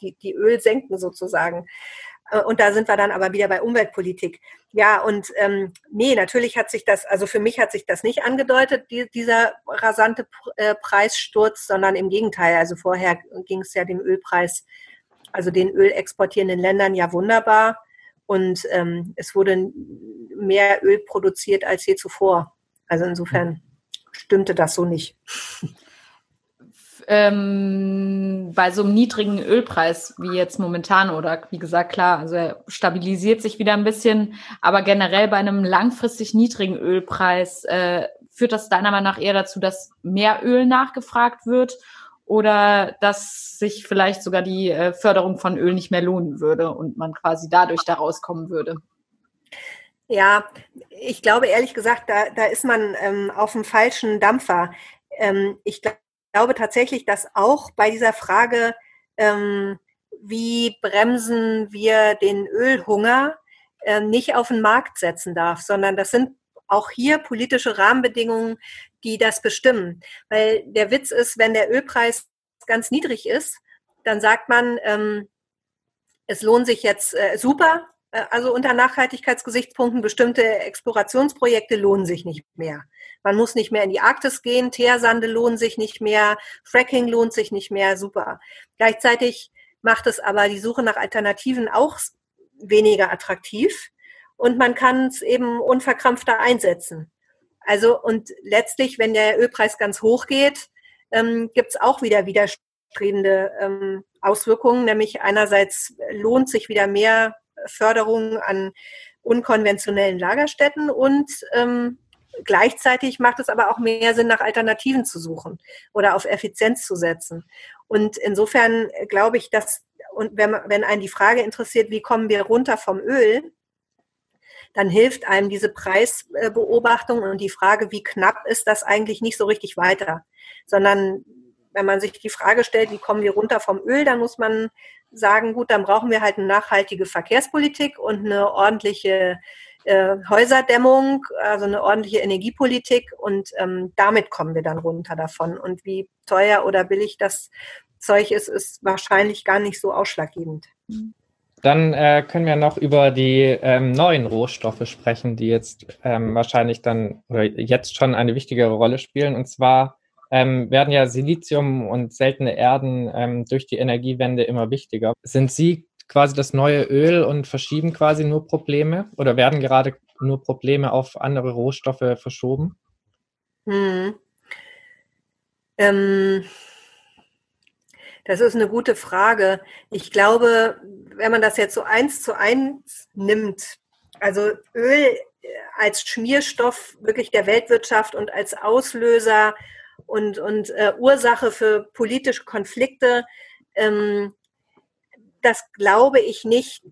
die, die Öl senken sozusagen. Äh, und da sind wir dann aber wieder bei Umweltpolitik. Ja, und ähm, nee, natürlich hat sich das, also für mich hat sich das nicht angedeutet, die, dieser rasante äh, Preissturz, sondern im Gegenteil. Also vorher ging es ja dem Ölpreis, also den Öl exportierenden Ländern ja wunderbar. Und ähm, es wurde mehr Öl produziert als je zuvor. Also insofern stimmte das so nicht ähm, bei so einem niedrigen Ölpreis wie jetzt momentan oder wie gesagt, klar, also er stabilisiert sich wieder ein bisschen, aber generell bei einem langfristig niedrigen Ölpreis äh, führt das deiner Meinung nach eher dazu, dass mehr Öl nachgefragt wird oder dass sich vielleicht sogar die äh, Förderung von Öl nicht mehr lohnen würde und man quasi dadurch da rauskommen würde? Ja, ich glaube ehrlich gesagt, da, da ist man ähm, auf dem falschen Dampfer. Ähm, ich glaube, glaube tatsächlich, dass auch bei dieser Frage, ähm, wie bremsen wir den Ölhunger, äh, nicht auf den Markt setzen darf, sondern das sind auch hier politische Rahmenbedingungen, die das bestimmen. Weil der Witz ist, wenn der Ölpreis ganz niedrig ist, dann sagt man, ähm, es lohnt sich jetzt äh, super, also unter Nachhaltigkeitsgesichtspunkten bestimmte Explorationsprojekte lohnen sich nicht mehr. Man muss nicht mehr in die Arktis gehen, Teersande lohnen sich nicht mehr, Fracking lohnt sich nicht mehr, super. Gleichzeitig macht es aber die Suche nach Alternativen auch weniger attraktiv und man kann es eben unverkrampfter einsetzen. Also und letztlich, wenn der Ölpreis ganz hoch geht, ähm, gibt es auch wieder widerstrebende ähm, Auswirkungen, nämlich einerseits lohnt sich wieder mehr Förderung an unkonventionellen Lagerstätten und ähm, Gleichzeitig macht es aber auch mehr Sinn, nach Alternativen zu suchen oder auf Effizienz zu setzen. Und insofern glaube ich, dass, und wenn, wenn einen die Frage interessiert, wie kommen wir runter vom Öl, dann hilft einem diese Preisbeobachtung und die Frage, wie knapp ist das eigentlich nicht so richtig weiter, sondern wenn man sich die Frage stellt, wie kommen wir runter vom Öl, dann muss man sagen, gut, dann brauchen wir halt eine nachhaltige Verkehrspolitik und eine ordentliche äh, Häuserdämmung, also eine ordentliche Energiepolitik und ähm, damit kommen wir dann runter davon. Und wie teuer oder billig das Zeug ist, ist wahrscheinlich gar nicht so ausschlaggebend. Dann äh, können wir noch über die ähm, neuen Rohstoffe sprechen, die jetzt ähm, wahrscheinlich dann oder jetzt schon eine wichtigere Rolle spielen. Und zwar ähm, werden ja Silizium und seltene Erden ähm, durch die Energiewende immer wichtiger. Sind Sie quasi das neue Öl und verschieben quasi nur Probleme oder werden gerade nur Probleme auf andere Rohstoffe verschoben? Hm. Ähm, das ist eine gute Frage. Ich glaube, wenn man das jetzt so eins zu eins nimmt, also Öl als Schmierstoff wirklich der Weltwirtschaft und als Auslöser und, und äh, Ursache für politische Konflikte, ähm, das glaube ich nicht,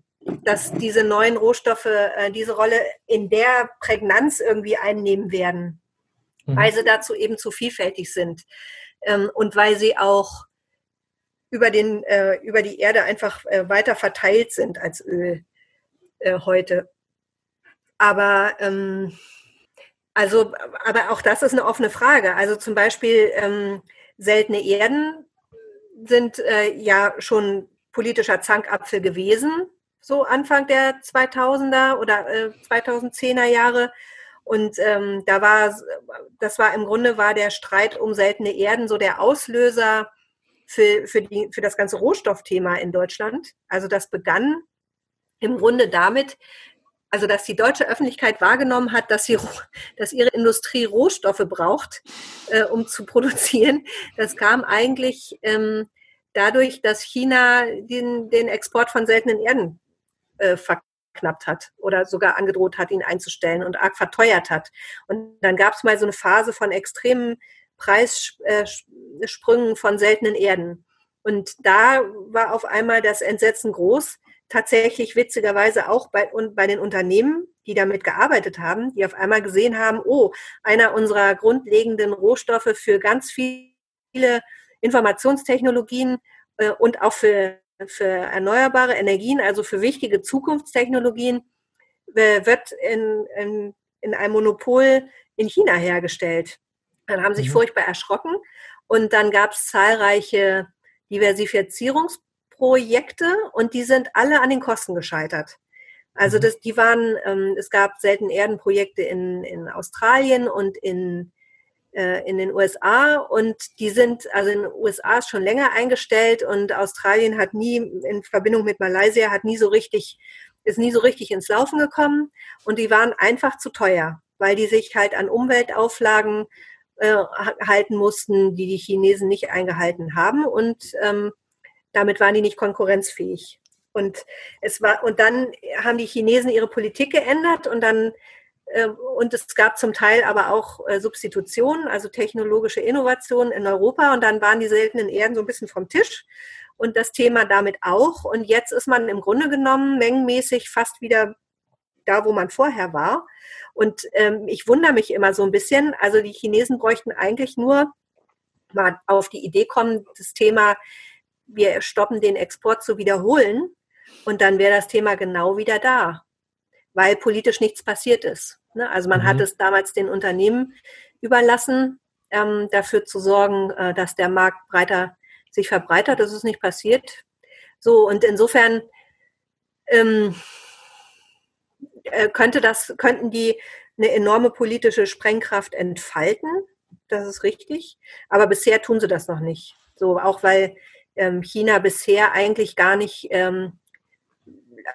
dass diese neuen Rohstoffe äh, diese Rolle in der Prägnanz irgendwie einnehmen werden, mhm. weil sie dazu eben zu vielfältig sind ähm, und weil sie auch über, den, äh, über die Erde einfach äh, weiter verteilt sind als Öl äh, heute. Aber ähm, also, aber auch das ist eine offene Frage. Also zum Beispiel ähm, seltene Erden sind äh, ja schon politischer Zankapfel gewesen, so Anfang der 2000er oder äh, 2010er Jahre. Und ähm, da war, das war im Grunde war der Streit um seltene Erden so der Auslöser für, für, die, für das ganze Rohstoffthema in Deutschland. Also das begann im Grunde damit, also dass die deutsche Öffentlichkeit wahrgenommen hat, dass, sie, dass ihre Industrie Rohstoffe braucht, äh, um zu produzieren. Das kam eigentlich ähm, dadurch, dass China den, den Export von seltenen Erden äh, verknappt hat oder sogar angedroht hat, ihn einzustellen und arg verteuert hat. Und dann gab es mal so eine Phase von extremen Preissprüngen von seltenen Erden. Und da war auf einmal das Entsetzen groß, tatsächlich witzigerweise auch bei, und bei den Unternehmen, die damit gearbeitet haben, die auf einmal gesehen haben, oh, einer unserer grundlegenden Rohstoffe für ganz viele Informationstechnologien äh, und auch für, für erneuerbare Energien, also für wichtige Zukunftstechnologien, äh, wird in, in, in einem Monopol in China hergestellt. Dann haben sich mhm. furchtbar erschrocken und dann gab es zahlreiche Diversifizierungs Projekte und die sind alle an den Kosten gescheitert. Also mhm. das, die waren, ähm, es gab selten Erdenprojekte in, in Australien und in, äh, in den USA und die sind, also in den USA ist schon länger eingestellt und Australien hat nie in Verbindung mit Malaysia hat nie so richtig, ist nie so richtig ins Laufen gekommen und die waren einfach zu teuer, weil die sich halt an Umweltauflagen äh, halten mussten, die die Chinesen nicht eingehalten haben und ähm, damit waren die nicht konkurrenzfähig. Und es war, und dann haben die Chinesen ihre Politik geändert und dann, äh, und es gab zum Teil aber auch äh, Substitutionen, also technologische Innovationen in Europa und dann waren die seltenen Erden so ein bisschen vom Tisch und das Thema damit auch. Und jetzt ist man im Grunde genommen mengenmäßig fast wieder da, wo man vorher war. Und ähm, ich wundere mich immer so ein bisschen. Also die Chinesen bräuchten eigentlich nur mal auf die Idee kommen, das Thema wir stoppen den Export zu wiederholen und dann wäre das Thema genau wieder da, weil politisch nichts passiert ist. Ne? Also man mhm. hat es damals den Unternehmen überlassen, ähm, dafür zu sorgen, äh, dass der Markt breiter sich verbreitert. Das ist nicht passiert. So und insofern ähm, äh, könnte das könnten die eine enorme politische Sprengkraft entfalten. Das ist richtig. Aber bisher tun sie das noch nicht. So auch weil China bisher eigentlich gar nicht, ähm,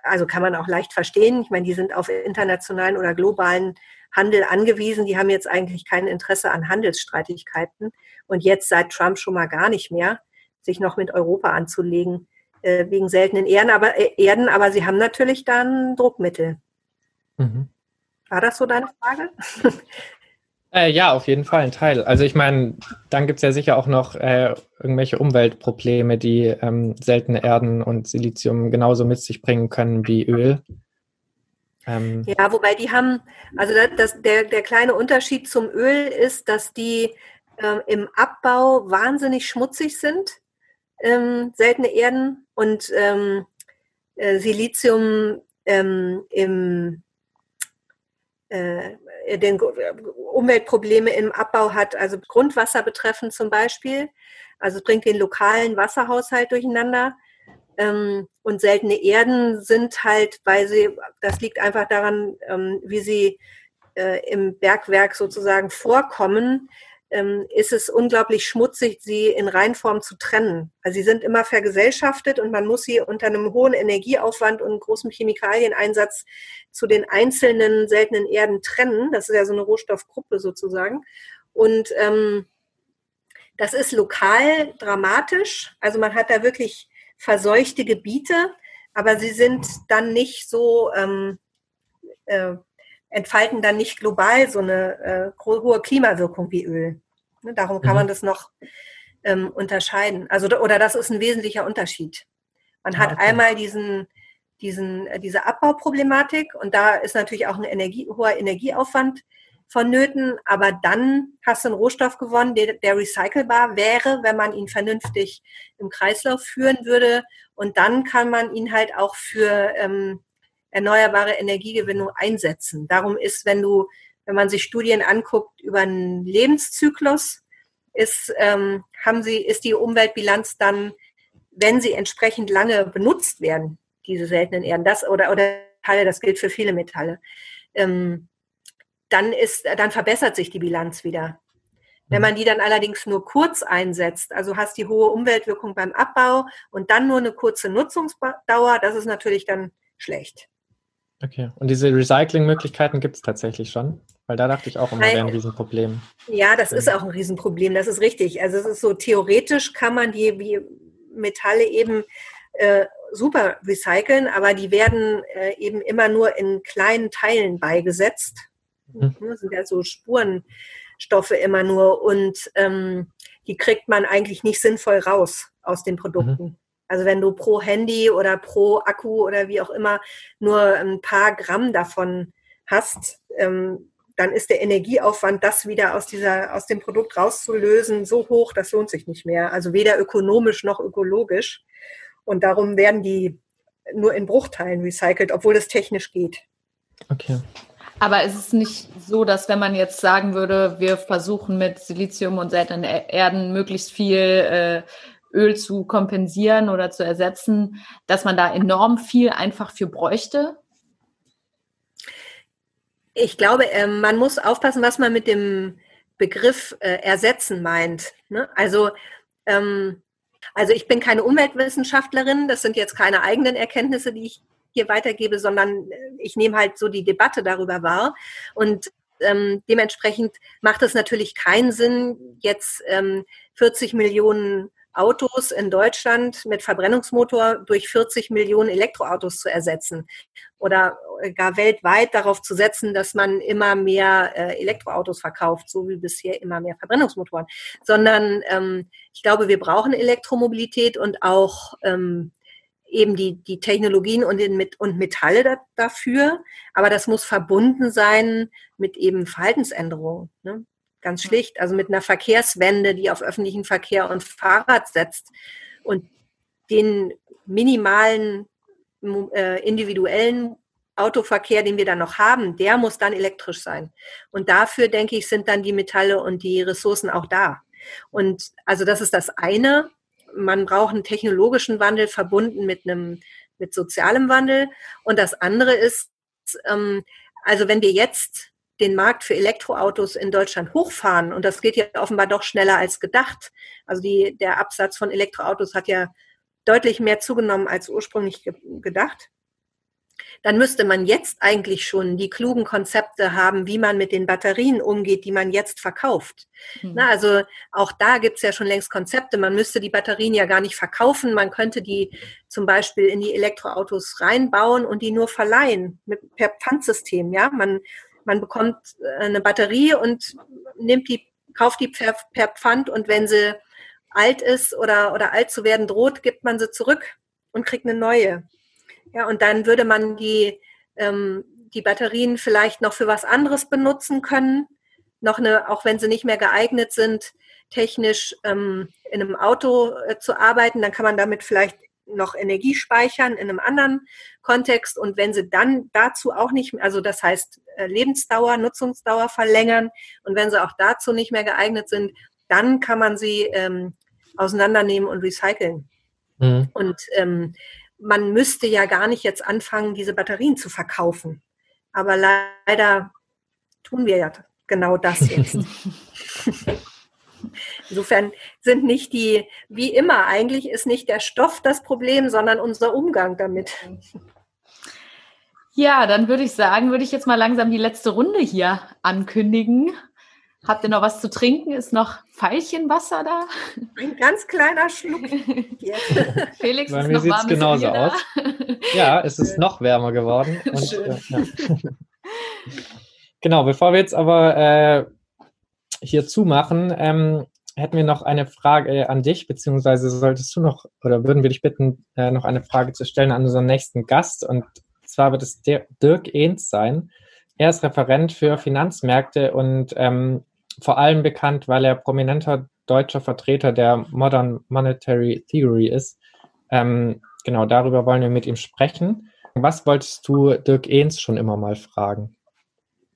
also kann man auch leicht verstehen. Ich meine, die sind auf internationalen oder globalen Handel angewiesen. Die haben jetzt eigentlich kein Interesse an Handelsstreitigkeiten und jetzt seit Trump schon mal gar nicht mehr, sich noch mit Europa anzulegen äh, wegen seltenen Erden. Aber, äh, Erden, aber sie haben natürlich dann Druckmittel. Mhm. War das so deine Frage? Äh, ja, auf jeden Fall ein Teil. Also ich meine, dann gibt es ja sicher auch noch äh, irgendwelche Umweltprobleme, die ähm, seltene Erden und Silizium genauso mit sich bringen können wie Öl. Ähm, ja, wobei die haben, also das, der, der kleine Unterschied zum Öl ist, dass die ähm, im Abbau wahnsinnig schmutzig sind, ähm, seltene Erden und ähm, äh, Silizium ähm, im den Umweltprobleme im Abbau hat, also Grundwasser betreffend zum Beispiel. Also bringt den lokalen Wasserhaushalt durcheinander. Ähm, und seltene Erden sind halt, weil sie, das liegt einfach daran, ähm, wie sie äh, im Bergwerk sozusagen vorkommen, ist es unglaublich schmutzig, sie in Reinform zu trennen. Also sie sind immer vergesellschaftet und man muss sie unter einem hohen Energieaufwand und großem Chemikalieneinsatz zu den einzelnen seltenen Erden trennen. Das ist ja so eine Rohstoffgruppe sozusagen. Und ähm, das ist lokal dramatisch. Also man hat da wirklich verseuchte Gebiete, aber sie sind dann nicht so, ähm, äh, entfalten dann nicht global so eine äh, hohe Klimawirkung wie Öl. Ne, darum kann mhm. man das noch ähm, unterscheiden. Also oder das ist ein wesentlicher Unterschied. Man hat okay. einmal diesen diesen, äh, diese Abbauproblematik und da ist natürlich auch ein Energie, hoher Energieaufwand vonnöten, aber dann hast du einen Rohstoff gewonnen, der, der recycelbar wäre, wenn man ihn vernünftig im Kreislauf führen würde und dann kann man ihn halt auch für ähm, erneuerbare Energiegewinnung einsetzen. Darum ist, wenn du, wenn man sich Studien anguckt über einen Lebenszyklus, ist, ähm, haben sie, ist die Umweltbilanz dann, wenn sie entsprechend lange benutzt werden, diese seltenen Erden, das oder, oder Teile, das gilt für viele Metalle, ähm, dann ist, dann verbessert sich die Bilanz wieder. Wenn man die dann allerdings nur kurz einsetzt, also hast die hohe Umweltwirkung beim Abbau und dann nur eine kurze Nutzungsdauer, das ist natürlich dann schlecht. Okay, und diese Recyclingmöglichkeiten gibt es tatsächlich schon? Weil da dachte ich auch immer, wäre ein Riesenproblem. Ja, das ist auch ein Riesenproblem, das ist richtig. Also es ist so, theoretisch kann man die wie Metalle eben äh, super recyceln, aber die werden äh, eben immer nur in kleinen Teilen beigesetzt. Mhm. Das sind ja so Spurenstoffe immer nur und ähm, die kriegt man eigentlich nicht sinnvoll raus aus den Produkten. Mhm. Also wenn du pro Handy oder pro Akku oder wie auch immer nur ein paar Gramm davon hast, ähm, dann ist der Energieaufwand, das wieder aus dieser, aus dem Produkt rauszulösen, so hoch, das lohnt sich nicht mehr. Also weder ökonomisch noch ökologisch. Und darum werden die nur in Bruchteilen recycelt, obwohl es technisch geht. Okay. Aber ist es nicht so, dass wenn man jetzt sagen würde, wir versuchen mit Silizium und seltenen Erden möglichst viel äh, Öl zu kompensieren oder zu ersetzen, dass man da enorm viel einfach für bräuchte? Ich glaube, ähm, man muss aufpassen, was man mit dem Begriff äh, ersetzen meint. Ne? Also, ähm, also ich bin keine Umweltwissenschaftlerin, das sind jetzt keine eigenen Erkenntnisse, die ich hier weitergebe, sondern äh, ich nehme halt so die Debatte darüber wahr. Und ähm, dementsprechend macht es natürlich keinen Sinn, jetzt ähm, 40 Millionen Autos in Deutschland mit Verbrennungsmotor durch 40 Millionen Elektroautos zu ersetzen oder gar weltweit darauf zu setzen, dass man immer mehr äh, Elektroautos verkauft, so wie bisher immer mehr Verbrennungsmotoren, sondern ähm, ich glaube, wir brauchen Elektromobilität und auch ähm, eben die, die Technologien und, den, und Metalle da, dafür, aber das muss verbunden sein mit eben Verhaltensänderungen. Ne? Ganz schlicht, also mit einer Verkehrswende, die auf öffentlichen Verkehr und Fahrrad setzt und den minimalen äh, individuellen Autoverkehr, den wir dann noch haben, der muss dann elektrisch sein. Und dafür, denke ich, sind dann die Metalle und die Ressourcen auch da. Und also das ist das eine. Man braucht einen technologischen Wandel verbunden mit einem mit sozialem Wandel. Und das andere ist, ähm, also wenn wir jetzt den Markt für Elektroautos in Deutschland hochfahren, und das geht ja offenbar doch schneller als gedacht. Also die, der Absatz von Elektroautos hat ja deutlich mehr zugenommen als ursprünglich ge gedacht. Dann müsste man jetzt eigentlich schon die klugen Konzepte haben, wie man mit den Batterien umgeht, die man jetzt verkauft. Mhm. Na, also auch da gibt es ja schon längst Konzepte. Man müsste die Batterien ja gar nicht verkaufen. Man könnte die zum Beispiel in die Elektroautos reinbauen und die nur verleihen mit, per Pfandsystem. Ja, man man bekommt äh, eine Batterie und nimmt die, kauft die per, per Pfand und wenn sie alt ist oder, oder alt zu werden droht, gibt man sie zurück und kriegt eine neue. Ja, und dann würde man die, ähm, die Batterien vielleicht noch für was anderes benutzen können, noch eine, auch wenn sie nicht mehr geeignet sind, technisch ähm, in einem Auto äh, zu arbeiten, dann kann man damit vielleicht noch Energie speichern in einem anderen Kontext. Und wenn sie dann dazu auch nicht, also das heißt äh, Lebensdauer, Nutzungsdauer verlängern und wenn sie auch dazu nicht mehr geeignet sind, dann kann man sie ähm, auseinandernehmen und recyceln. Mhm. Und ähm, man müsste ja gar nicht jetzt anfangen, diese Batterien zu verkaufen. Aber leider tun wir ja genau das jetzt. Insofern sind nicht die, wie immer, eigentlich ist nicht der Stoff das Problem, sondern unser Umgang damit. Ja, dann würde ich sagen, würde ich jetzt mal langsam die letzte Runde hier ankündigen. Habt ihr noch was zu trinken? Ist noch Veilchenwasser da? Ein ganz kleiner Schluck. Felix, Bei mir sieht es genauso aus. Ja, es ist noch wärmer geworden. Und, äh, ja. genau, bevor wir jetzt aber äh, hier zumachen, ähm, hätten wir noch eine Frage an dich, beziehungsweise solltest du noch, oder würden wir dich bitten, äh, noch eine Frage zu stellen an unseren nächsten Gast. Und zwar wird es Dirk Ehns sein. Er ist Referent für Finanzmärkte und ähm, vor allem bekannt, weil er prominenter deutscher Vertreter der Modern Monetary Theory ist. Ähm, genau darüber wollen wir mit ihm sprechen. Was wolltest du Dirk Ehns schon immer mal fragen?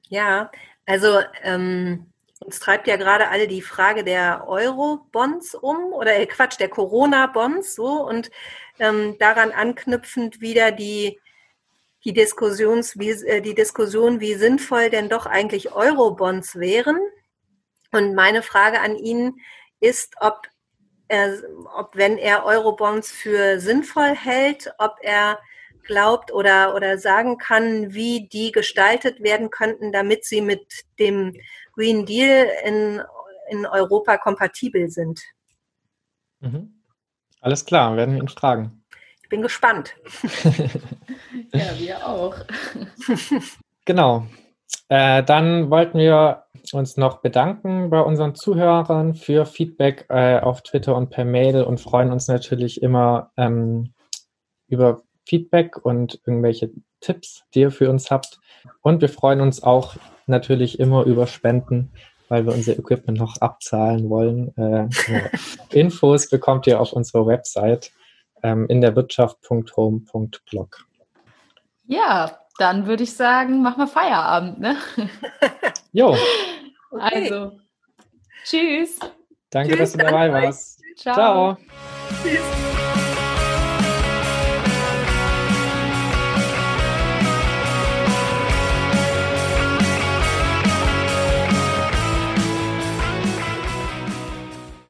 Ja, also ähm, uns treibt ja gerade alle die Frage der Euro-Bonds um oder äh, Quatsch, der Corona-Bonds so und ähm, daran anknüpfend wieder die, die, Diskussions, wie, äh, die Diskussion, wie sinnvoll denn doch eigentlich Euro-Bonds wären. Und meine Frage an ihn ist, ob er, ob wenn er Euro-Bonds für sinnvoll hält, ob er glaubt oder, oder sagen kann, wie die gestaltet werden könnten, damit sie mit dem Green Deal in, in Europa kompatibel sind. Mhm. Alles klar, werden wir ihn fragen. Ich bin gespannt. ja, wir auch. genau. Äh, dann wollten wir uns noch bedanken bei unseren Zuhörern für Feedback äh, auf Twitter und per Mail und freuen uns natürlich immer ähm, über Feedback und irgendwelche Tipps, die ihr für uns habt. Und wir freuen uns auch natürlich immer über Spenden, weil wir unser Equipment noch abzahlen wollen. Äh, Infos bekommt ihr auf unserer Website ähm, in der Wirtschaft.home.blog. Ja, dann würde ich sagen, machen wir Feierabend, ne? Jo. Okay. Also, tschüss. Danke, tschüss, dass du dabei warst. Ciao. Ciao. Tschüss.